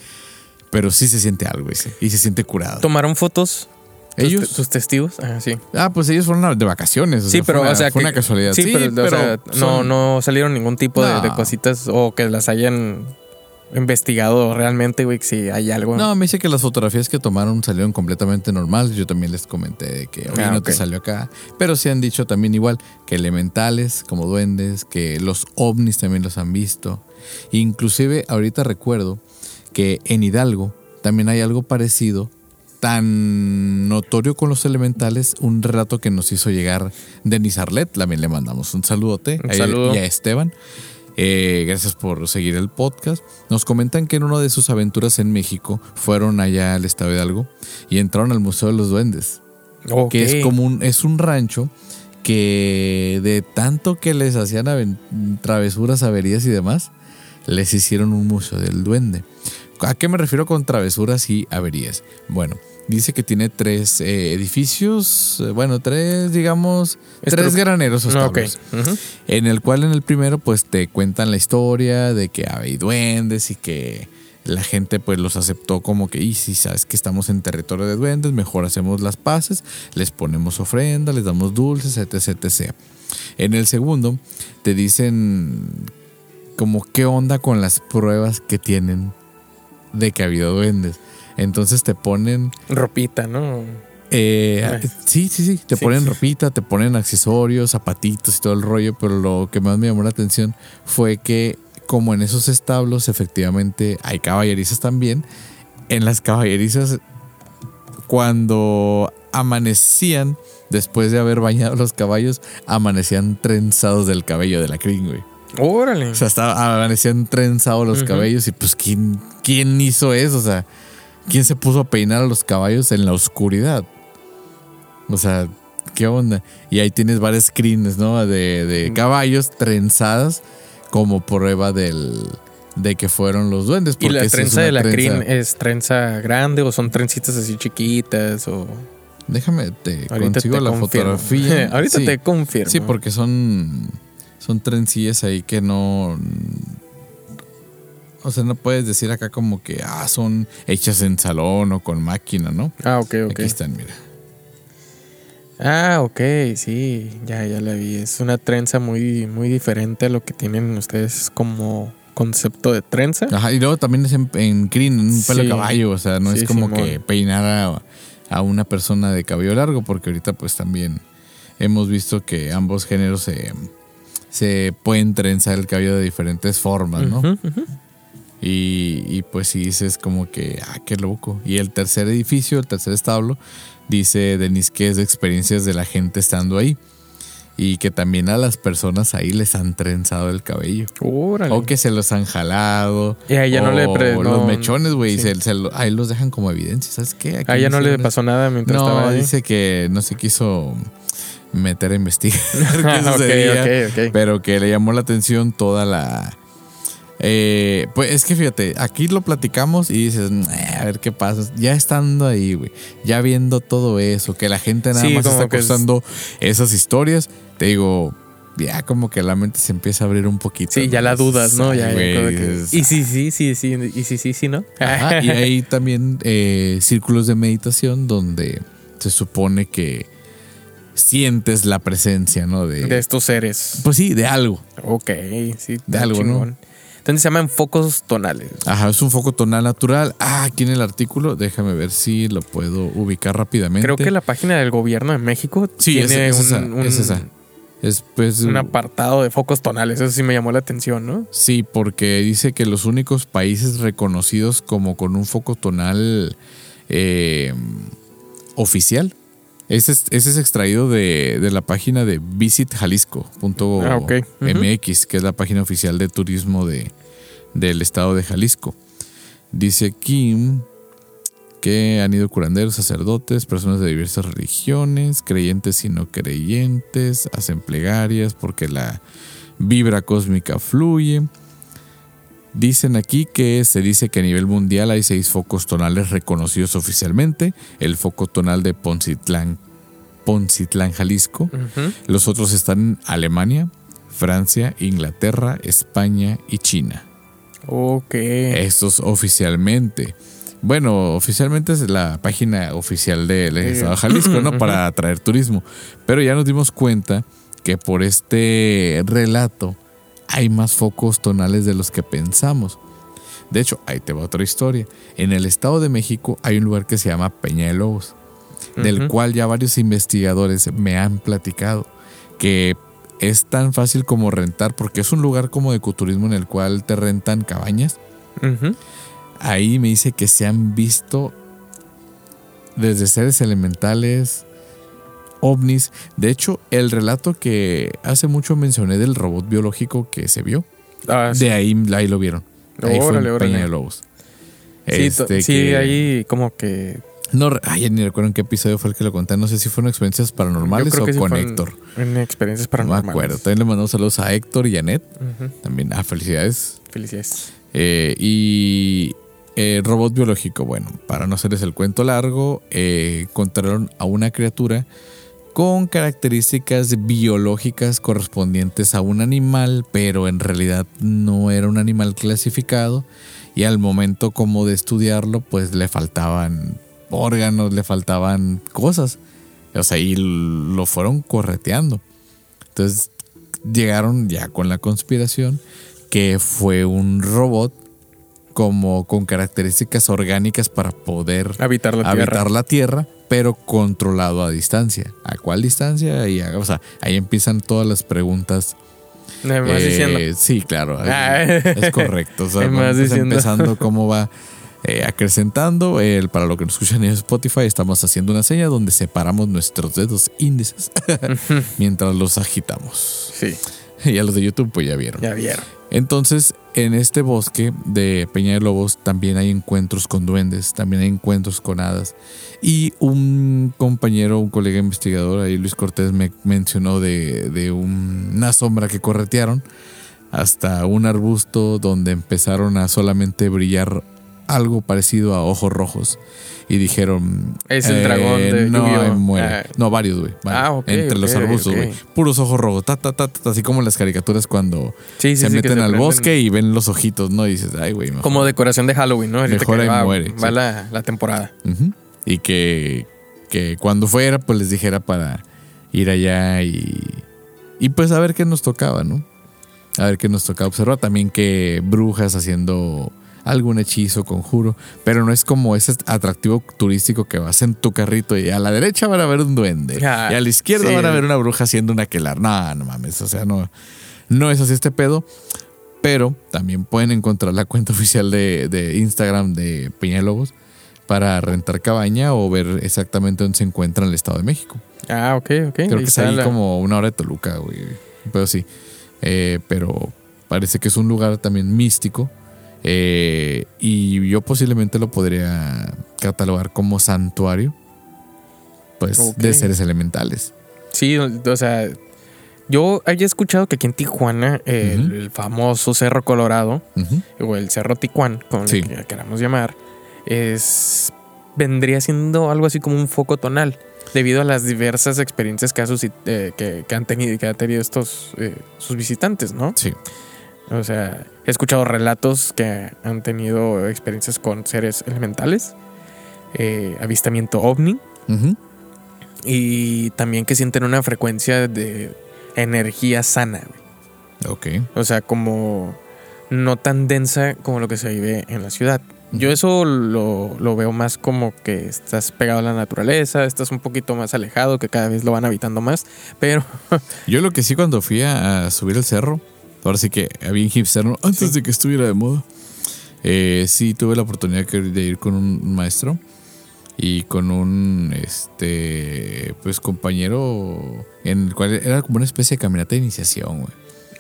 pero sí se siente algo dice, y se siente curado. ¿Tomaron fotos? Ellos, ¿Tus testigos? Ah, sí. ah, pues ellos fueron de vacaciones. o Sí, sea, pero, fue una, o sea, fue que- una casualidad. Sí, pero, o sea, no, son- no salieron ningún tipo de, cositas o que las hayan investigado realmente, güey, si hay algo. No, me dice que las fotografías que tomaron salieron completamente normales. Yo también les comenté de que oye, Ah, no te salió acá. Pero sí han dicho también igual que elementales como duendes, que los ovnis también los han visto. Inclusive ahorita recuerdo que en Hidalgo también hay algo parecido tan notorio con los elementales, un relato que nos hizo llegar Denis Arlet, también le mandamos un saludote Un saludo. y a Esteban. Eh, gracias por seguir el podcast. Nos comentan que en una de sus aventuras en México fueron allá al estado de Hidalgo y entraron al Museo de los Duendes, que es como un, es un rancho que de tanto que les hacían travesuras, averías y demás, les hicieron un museo del duende. ¿A qué me refiero con travesuras y averías? Bueno, dice que tiene tres eh, edificios, eh, bueno, tres, digamos, tres Estru- graneros o No, ok. establos. Ujú. En el cual en el primero pues te cuentan la historia de que hay duendes y que la gente pues los aceptó como que, y si sabes que estamos en territorio de duendes, mejor hacemos las paces, les ponemos ofrenda, les damos dulces, etc, etc. En el segundo te dicen como qué onda con las pruebas que tienen de que ha habido duendes. Entonces te ponen Ropita, ¿no? eh, sí, sí, sí. Te Sí, ponen sí. ropita, te ponen accesorios, zapatitos y todo el rollo, pero lo que más me llamó la atención fue que como en esos establos efectivamente hay caballerizas también, en las caballerizas cuando amanecían, después de haber bañado los caballos, amanecían trenzados del cabello de la crin, güey. Órale. O sea, estaba, amanecían trenzados los cabellos y pues ¿quién, ¿quién hizo eso? O sea, ¿quién se puso a peinar a los caballos en la oscuridad? O sea, ¿qué onda? Y ahí tienes varias screens, ¿no? De, de caballos trenzadas como prueba del, de que fueron los duendes. ¿Y la trenza de la trenza- crin es trenza grande o son trencitas así chiquitas o Déjame, te ahorita consigo te la confirmo. fotografía. ahorita Sí. te confirmo. Sí, porque son, son trencillas ahí que no... O sea, no puedes decir acá como que ah, son hechas en salón o con máquina, ¿no? Ah, ok, ok. Aquí están, mira. Ah, ok, sí, ya, ya la vi. Es una trenza muy, muy diferente a lo que tienen ustedes como concepto de trenza. Ajá, y luego también es en, en en un pelo de Sí. caballo, o sea, no Sí, es como Simón. que peinar a, a una persona de cabello largo, porque ahorita pues también hemos visto que ambos géneros se, se pueden trenzar el cabello de diferentes formas, ¿no? Ujú, ujú. Y, y pues sí dices como que, ah, qué loco. Y el tercer edificio, el tercer establo, dice Denis que es de experiencias de la gente estando ahí. Y que también a las personas ahí les han trenzado el cabello. Órale. O que se los han jalado. Y a ella no le o pre- Los no- mechones, güey, sí. lo- ahí los dejan como evidencia. ¿Sabes qué? Aquí A ella no le pasó nada mientras no, estaba ahí. dice que no se quiso meter a investigar qué sucedía, ok, ok. pero que le llamó la atención toda la... Eh, pues es que fíjate, aquí lo platicamos y dices, "Eh, a ver qué pasa. Ya estando ahí, güey, ya viendo todo eso, que la gente nada Sí, más está que es- contando esas historias, te digo, ya como que la mente se empieza a abrir un poquito. Sí, ya la dudas, ¿no? Ya, ya que- Y sí, sí, sí, sí, y sí, sí, sí, ¿no? Ajá, y hay también eh, círculos de meditación donde se supone que sientes la presencia, ¿no? De, De estos seres. pues sí, de algo. Ok, sí. De algo, ¿no? Entonces se llaman focos tonales. Ajá, es un foco tonal natural. Ah, aquí en el artículo, déjame ver si lo puedo ubicar rápidamente. Creo que la página del gobierno de México Sí, es, tiene es un, esa, un- es esa. Es, pues, un apartado de focos tonales. Eso sí me llamó la atención, ¿no? Sí, porque dice que los únicos países reconocidos como con un foco tonal eh, oficial. Ese es, ese es extraído de, de la página de visitjalisco.mx, Ah, que es la página oficial de turismo de, del estado de Jalisco. Dice aquí que han ido curanderos, sacerdotes, personas de diversas religiones, creyentes y no creyentes, hacen plegarias porque la vibra cósmica fluye. Dicen aquí que se dice que a nivel mundial hay seis focos tonales reconocidos oficialmente. El foco tonal de Poncitlán, Poncitlán, Jalisco. Los otros están en Alemania, Francia, Inglaterra, España y China. Ok. Estos oficialmente. Bueno, oficialmente es la página oficial del. Estado de Jalisco, ¿no? Para atraer turismo. Pero ya nos dimos cuenta que por este relato hay más focos tonales de los que pensamos. De hecho, ahí te va otra historia. En el Estado de México hay un lugar que se llama Peña de Lobos, del cual ya varios investigadores me han platicado que es tan fácil como rentar, porque es un lugar como de ecoturismo en el cual te rentan cabañas. Ahí me dice que se han visto desde seres elementales, ovnis. De hecho, el relato que hace mucho mencioné del robot biológico que se vio, Ah, sí. de ahí, ahí lo vieron. Ahí fue Órale, órale. Peña de Lobos. Sí, Este sí, que- ahí como que. No, ay, ya ni recuerdo en qué episodio fue el que lo conté. No sé si fueron experiencias paranormales o sí con Héctor. En experiencias No me paranormales. acuerdo. También le mandamos saludos a Héctor y a Net. Ujú. También, ah, felicidades. Felicidades. Eh, y eh, robot biológico, bueno, para no hacerles el cuento largo, eh, encontraron a una criatura con características biológicas correspondientes a un animal, pero en realidad no era un animal clasificado y al momento como de estudiarlo, pues le faltaban órganos, le faltaban cosas. O sea, y lo fueron correteando. Entonces llegaron ya con la conspiración que fue un robot como con características orgánicas para poder Habitar la tierra. habitar la Tierra, pero controlado a distancia. ¿A cuál distancia? Y, o sea, ahí empiezan todas las preguntas. Me vas Eh, diciendo. Sí, claro. Ah. Es correcto. O sea, vas empezando cómo va eh, acrecentando. El- para lo que nos escuchan en Spotify, estamos haciendo una seña donde separamos nuestros dedos índices mientras los agitamos. Sí, Y a los de YouTube, pues ya vieron. ya vieron. Entonces, en este bosque de Peña de Lobos también hay encuentros con duendes, también hay encuentros con hadas. Y un compañero, un colega investigador, ahí Luis Cortés me mencionó de, de un- una sombra que corretearon hasta un arbusto donde empezaron a solamente brillar algo parecido a ojos rojos. Y dijeron... eh, Es el dragón de No, Yu-Gi-Oh! muere. No, varios, güey. Ah, Entre los arbustos, güey. Puros ojos rojos. Ta, ta, ta, ta, así como en las caricaturas cuando Sí, sí, se sí, meten al prenden bosque y ven los ojitos, ¿no? Y dices, ay, güey. Como decoración de Halloween, ¿no? Ahorita Mejor que ahí va, muere, va la, la temporada. Y que, que cuando fuera, pues les dijera para ir allá y, y pues a ver qué nos tocaba, ¿no? A ver qué nos tocaba observar. También que brujas haciendo algún hechizo, conjuro. Pero no es como ese atractivo turístico que vas en tu carrito y a la derecha van a ver un duende. Ah, y a la izquierda sí. van a ver una bruja haciendo una aquelar. No, no mames. O sea, no, no es así este pedo. Pero también pueden encontrar la cuenta oficial de, de Instagram de Peñalobos para rentar cabaña o ver exactamente dónde se encuentra en el Estado de México. Ah, ok, ok. Creo que es está ahí la- como una hora de Toluca, güey. Pero sí. Eh, pero parece que es un lugar también místico. Eh, y yo posiblemente lo podría catalogar como santuario. Pues de seres elementales. Sí, o sea, yo había escuchado que aquí en Tijuana, el, famoso Cerro Colorado, o el Cerro Ticuán, como Sí. le queramos llamar, es vendría siendo algo así como un foco tonal, debido a las diversas experiencias que, ha eh, que, que han tenido, que han tenido estos eh, sus visitantes, ¿no? Sí. O sea, he escuchado relatos que han tenido experiencias con seres elementales, eh, avistamiento ovni, y también que sienten una frecuencia de energía sana. güey. Ok. O sea, como no tan densa como lo que se vive en la ciudad. Yo eso lo, lo, veo más como que estás pegado a la naturaleza, estás un poquito más alejado, que cada vez lo van habitando más, pero... Yo lo que sí cuando fui a, subir el cerro, ahora sí que había un hipster, antes de que estuviera de moda, eh, sí tuve la oportunidad de ir con un maestro y con un este pues compañero en el cual era como una especie de caminata de iniciación, güey.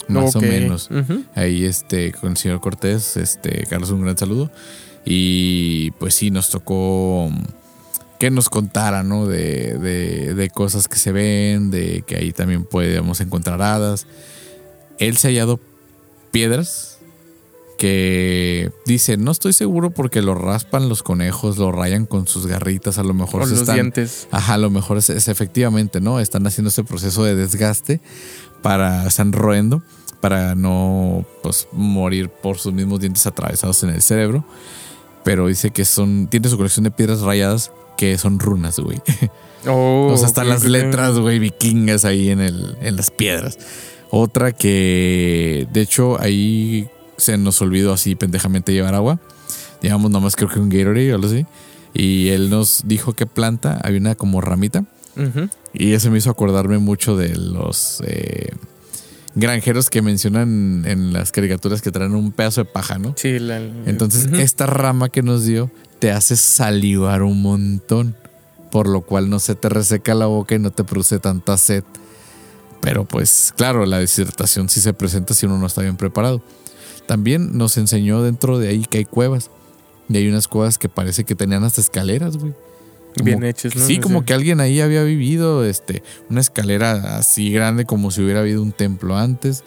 Más o menos. Ahí este con el señor Cortés, este Carlos un gran saludo y pues sí nos tocó que nos contara, ¿no? De, de, de cosas que se ven, de que ahí también podemos encontrar hadas. Él se ha hallado piedras que dice, no estoy seguro porque lo raspan los conejos, lo rayan con sus garritas, a lo mejor los dientes. Ajá, a lo mejor es, efectivamente, ¿no? Están haciendo ese proceso de desgaste para, están roendo para no pues, morir por sus mismos dientes atravesados en el cerebro. Pero dice que son, tiene su colección de piedras rayadas que son runas, güey. Oh, o sea, están las letras, güey, vikingas ahí en, el, en las piedras. Otra que, de hecho, ahí se nos olvidó así pendejamente llevar agua. Llevamos nomás creo que un Gatorade o algo así. Y él nos dijo qué planta, había una como ramita. Y eso me hizo acordarme mucho de los eh, granjeros que mencionan en las caricaturas que traen un pedazo de paja, ¿no? Sí, Entonces, esta rama que nos dio te hace salivar un montón, por lo cual no se te reseca la boca y no te produce tanta sed. Pero pues claro, la deshidratación sí se presenta si uno no está bien preparado. También nos enseñó dentro de ahí que hay cuevas. Y hay unas cuevas que parece que tenían hasta escaleras, güey. Bien hechas, ¿no? Sí, como que alguien ahí había vivido, este, una escalera así grande como si hubiera habido un templo antes.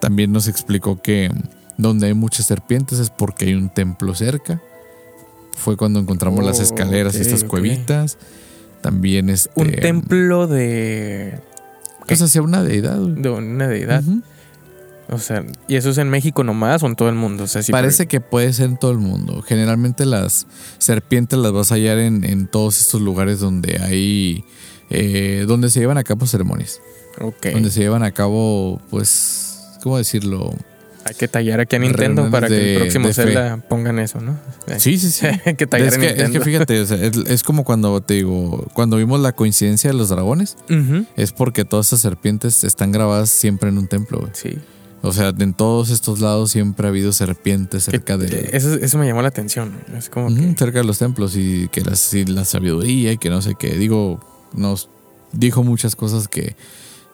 También nos explicó que donde hay muchas serpientes es porque hay un templo cerca. Fue cuando encontramos las escaleras y estas cuevitas. También es este, un templo de pues hacia una deidad. De una deidad. O sea, ¿y eso es en México nomás o en todo el mundo? O sea, Parece que puede ser en todo el mundo. Generalmente las serpientes las vas a hallar en, todos estos lugares donde hay. Eh, donde se llevan a cabo ceremonias. Ok. Donde se llevan a cabo, pues. ¿Cómo decirlo? Hay que tallar aquí a Nintendo para que el próximo Zelda pongan eso, ¿no? Sí, sí, sí. Hay que tallar es, que, es que fíjate, es, como cuando te digo, cuando vimos la coincidencia de los dragones, es porque todas esas serpientes están grabadas siempre en un templo, güey. Sí. O sea, en todos estos lados siempre ha habido serpientes cerca de. Eso, eso me llamó la atención. Es como Cerca de los templos y que las, la sabiduría y que no sé qué. Digo, nos dijo muchas cosas que,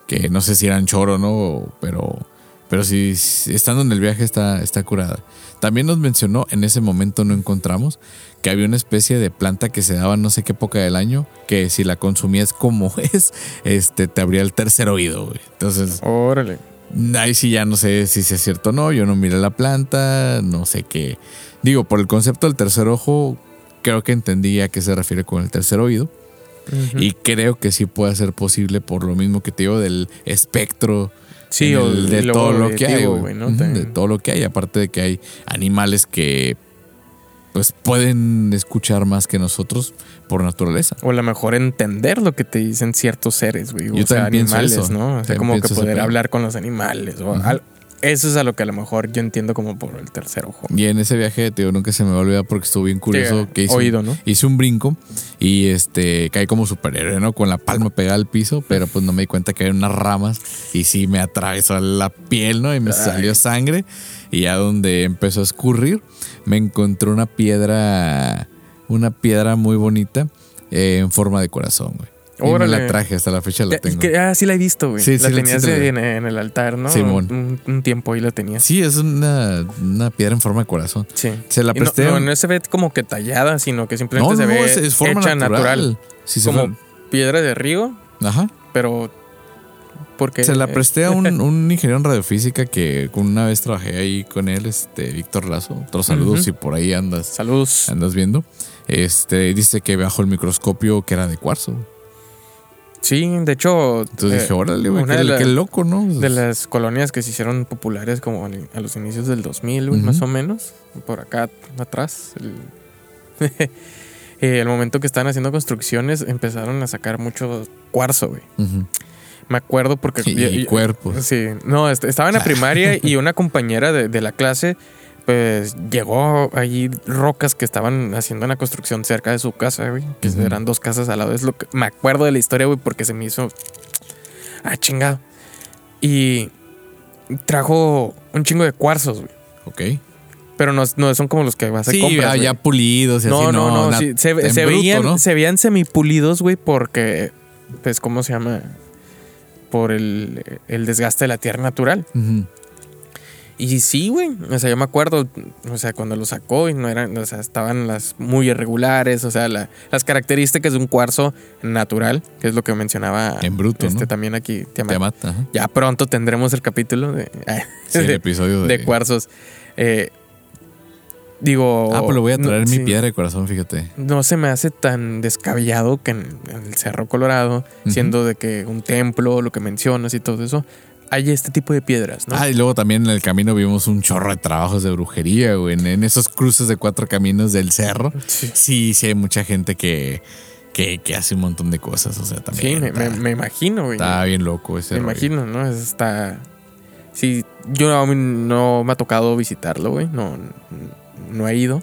que no sé si eran choro, ¿no? Pero, pero sí, estando en el viaje está, está curada. También nos mencionó, en ese momento no encontramos, que había una especie de planta que se daba no sé qué época del año, que si la consumías como es, este, te abría el tercer oído, güey. Entonces. Órale. Ahí sí ya no sé si es cierto o no, yo no miré la planta, no sé qué. Digo, por el concepto del tercer ojo, creo que entendí a qué se refiere con el tercer oído. Y creo que sí puede ser posible por lo mismo que te digo del espectro. Sí, de todo lo que hay. De todo lo que hay. Aparte de que hay animales que pues pueden escuchar más que nosotros por naturaleza. O a lo mejor entender lo que te dicen ciertos seres, güey. o sea, animales, ¿no? O sea, como que poder hablar con los animales. O eso es a lo que a lo mejor yo entiendo como por el tercer ojo. Y en ese viaje, tío, nunca se me va a olvidar porque estuvo bien curioso. que hice, oído, ¿no? Hice un brinco y este caí como superhéroe, ¿no? Con la palma pegada al piso, pero pues no me di cuenta que había unas ramas y sí me atravesó la piel, ¿no? Y me salió sangre. Y ya donde empezó a escurrir, me encontré una piedra, una piedra muy bonita eh, en forma de corazón, güey. Y me la traje, hasta la fecha la tengo. ah, sí la he visto, güey. Sí, la tenías en, el altar, ¿no? Simón. Un, tiempo ahí la tenías. Sí, es una, una, piedra en forma de corazón. Sí. Se la presté. No, no, se ve como que tallada, sino que simplemente se ve es, forma hecha natural. Sí, como piedra de río. Ajá. Pero porque se la presté a un, un, ingeniero en radiofísica que una vez trabajé ahí con él, este Víctor Lazo. Otros saludos si por ahí andas. Saludos. Andas viendo. Este dice que bajo el microscopio que era de cuarzo. Sí, de hecho. Entonces dije, eh, órale, güey, qué, loco, ¿no? De las colonias que se hicieron populares como a los inicios del 2000, más o menos. Por acá atrás. El, eh, el momento que estaban haciendo construcciones empezaron a sacar mucho cuarzo, güey. Me acuerdo porque... Y, yo- yo- cuerpos. Sí, no, est- estaba en la primaria y una compañera de, de la clase, pues llegó allí rocas que estaban haciendo una construcción cerca de su casa, güey. Que eran dos casas al lado. Es lo que me acuerdo de la historia, güey, porque se me hizo. Ah, chingado. Y trajo un chingo de cuarzos, güey. Ok. Pero no, no son como los que vas a Sí, comprar. ya, ya pulidos y no, así. no, no, sí, se, en se bruto, veían, ¿no? se veían semipulidos, güey, porque, pues, ¿cómo se llama? Por el, el desgaste de la tierra natural. Ujú. Y sí, güey. O sea, yo me acuerdo, o sea, cuando lo sacó y no eran, o sea, estaban las muy irregulares, o sea, la- las características de un cuarzo natural, que es lo que mencionaba En bruto, este ¿no? también aquí. Tiamat. Tiamat. Ya pronto tendremos el capítulo de, Sí, el episodio de, de cuarzos. Eh, digo. Ah, pues le voy a traer no, mi sí, piedra de corazón, fíjate. No se me hace tan descabellado que en, en el Cerro Colorado, siendo de que un templo, lo que mencionas y todo eso, hay este tipo de piedras, ¿no? Ah, y luego también en el camino vimos un chorro de trabajos de brujería, güey. En, en esos cruces de cuatro caminos del cerro. Sí. Sí, sí, hay mucha gente que, que, que hace un montón de cosas. O sea, Sí, también. me, está, me- me imagino, güey. está bien loco ese Me rollo. imagino, ¿no? Es- Está. Sí, yo no, no me ha tocado visitarlo, güey. No, no he ido.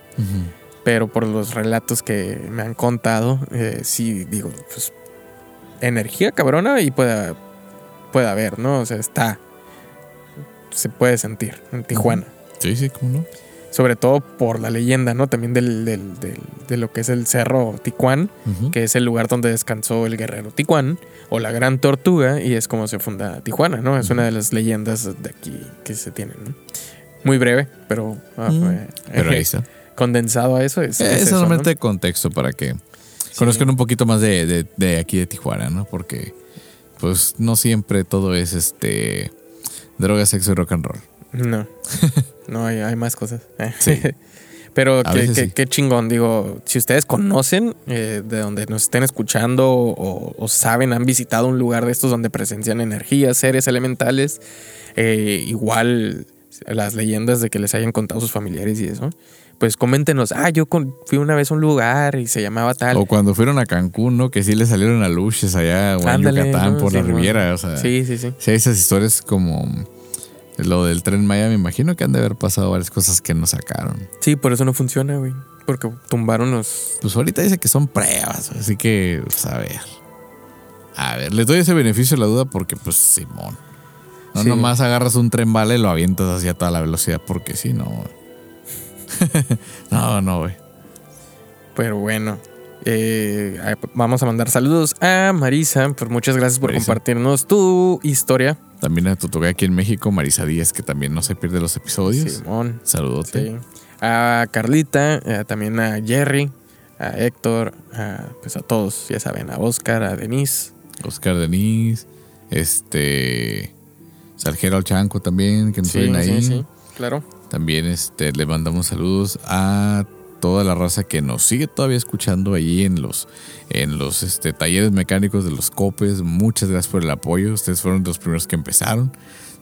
Pero por los relatos que me han contado, eh, sí, digo, pues. Energía cabrona y puede, puede haber, ¿no? O sea, está. Se puede sentir en Tijuana. Sí, sí, cómo no. Sobre todo por la leyenda, ¿no? También del, del- del- de lo que es el cerro Ticuán, que es el lugar donde descansó el guerrero Ticuán, o la gran tortuga, y es como se funda Tijuana, ¿no? Es una de las leyendas de aquí que se tienen, ¿no? Muy breve, pero, ah, Pero ahí está. condensado a eso es, Eh, es Es eso, ¿no? solamente contexto para que conozcan un poquito más de, de- de aquí de Tijuana, ¿no? Porque, pues, no siempre todo es este droga, sexo y rock and roll. No, no, hay, hay más cosas. Sí. Pero A qué, veces qué- sí. qué chingón, digo, si ustedes conocen eh, de donde nos estén escuchando o, o saben, han visitado un lugar de estos donde presencian energías, seres elementales, eh, igual las leyendas de que les hayan contado sus familiares y eso, pues coméntenos, ah, yo con- fui una vez a un lugar y se llamaba tal. O cuando fueron a Cancún, ¿no? Que sí le salieron a luches allá o en Ándale, Yucatán ¿no? por Sí, la. Riviera. O sea, sí. Sí, sí, sí. hay esas historias como lo del tren Maya. Me imagino que han de haber pasado varias cosas que no sacaron. Sí, por eso no funciona, güey. Porque tumbaron los... Pues ahorita dice que son pruebas, así que, pues, a ver. A ver, les doy ese beneficio de la duda porque, pues, Simón. No Sí. nomás agarras un tren bala y lo avientas hacia toda la velocidad porque sí, no. no, no, güey. Pero bueno, eh, vamos a mandar saludos a Marisa. Por muchas gracias por Marisa. compartirnos tu historia. También a tu toque aquí en México, Marisa Díaz, que también no se pierde los episodios. Simón. Saludote. Sí. A Carlita, eh, también a Jerry, a Héctor, a, pues a todos, ya saben, a Oscar, a Denise. Oscar Denis, este. Salgero al Chanco también, que nos Sí, ahí. sí, sí, claro. También este, le mandamos saludos a toda la raza que nos sigue todavía escuchando allí en los, en los este, talleres mecánicos de los copes. Muchas gracias por el apoyo. Ustedes fueron los primeros que empezaron.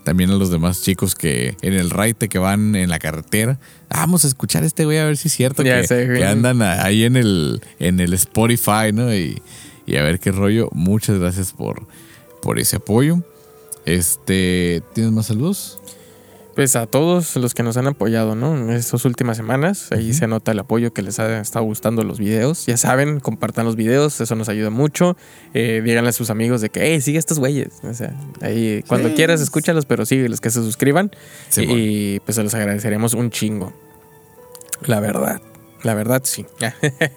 También a los demás chicos que en el raite que van en la carretera. "Ah, Vamos a escuchar a este güey a ver si es cierto Ya que, sé, que andan ahí en el, en el Spotify, ¿no? Y, y a ver qué rollo. Muchas gracias por, por ese apoyo. Este, ¿tienes más saludos? Pues a todos los que nos han apoyado, ¿no? En estas últimas semanas. Ahí se nota el apoyo que les ha estado gustando los videos. Ya saben, compartan los videos, eso nos ayuda mucho. Eh, díganle a sus amigos de que, hey, sigue a estos güeyes. O sea, ahí cuando Sí. quieras, escúchalos, pero síguelos, que se suscriban. Sí, y pues se los agradeceremos un chingo. La verdad. La verdad, sí.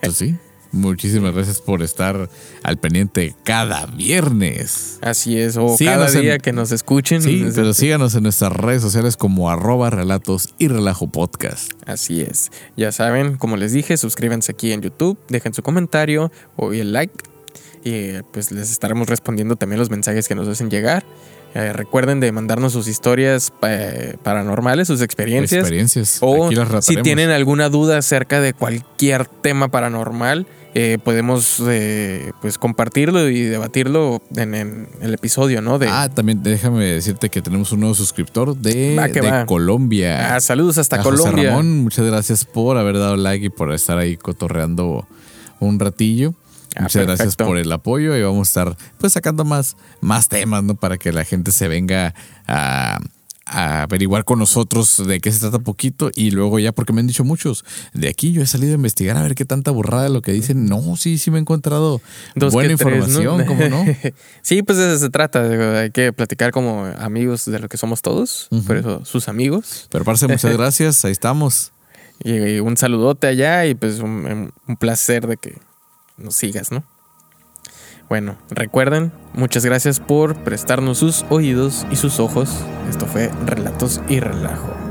Pues sí. Muchísimas gracias por estar al pendiente cada viernes. Así es. O Síganos cada día en- que nos escuchen. Sí, pero síganos en nuestras redes sociales como arroba relatos y relajo podcast. Así es. Ya saben, como les dije, suscríbanse aquí en YouTube, dejen su comentario o el like. Y pues les estaremos respondiendo también los mensajes que nos hacen llegar. Eh, recuerden de mandarnos sus historias eh, paranormales, sus experiencias. Experiencias. O si tienen alguna duda acerca de cualquier tema paranormal, eh, podemos eh, pues compartirlo y debatirlo en, en el episodio, ¿no? De, Ah, también déjame decirte que tenemos un nuevo suscriptor de. Colombia. Ah, saludos hasta A José Colombia. Ramón, muchas gracias por haber dado like y por estar ahí cotorreando un ratillo. Ah, Muchas gracias por el apoyo y vamos a estar pues sacando más, más temas, ¿no? Para que la gente se venga a, a averiguar con nosotros de qué se trata poquito y luego ya, porque me han dicho muchos, de aquí yo he salido a investigar a ver qué tanta burrada de lo que dicen. No, sí, sí me he encontrado Dos buena que tres, ¿no? información, ¿cómo no? sí, pues de eso se trata. Hay que platicar como amigos de lo que somos todos. Por eso, sus amigos. Pero parce, muchas gracias, ahí estamos. Y, y un saludote allá y pues un, un placer de que nos sigas, ¿no? Bueno, recuerden, muchas gracias por prestarnos sus oídos y sus ojos. Esto fue Relatos y Relajo.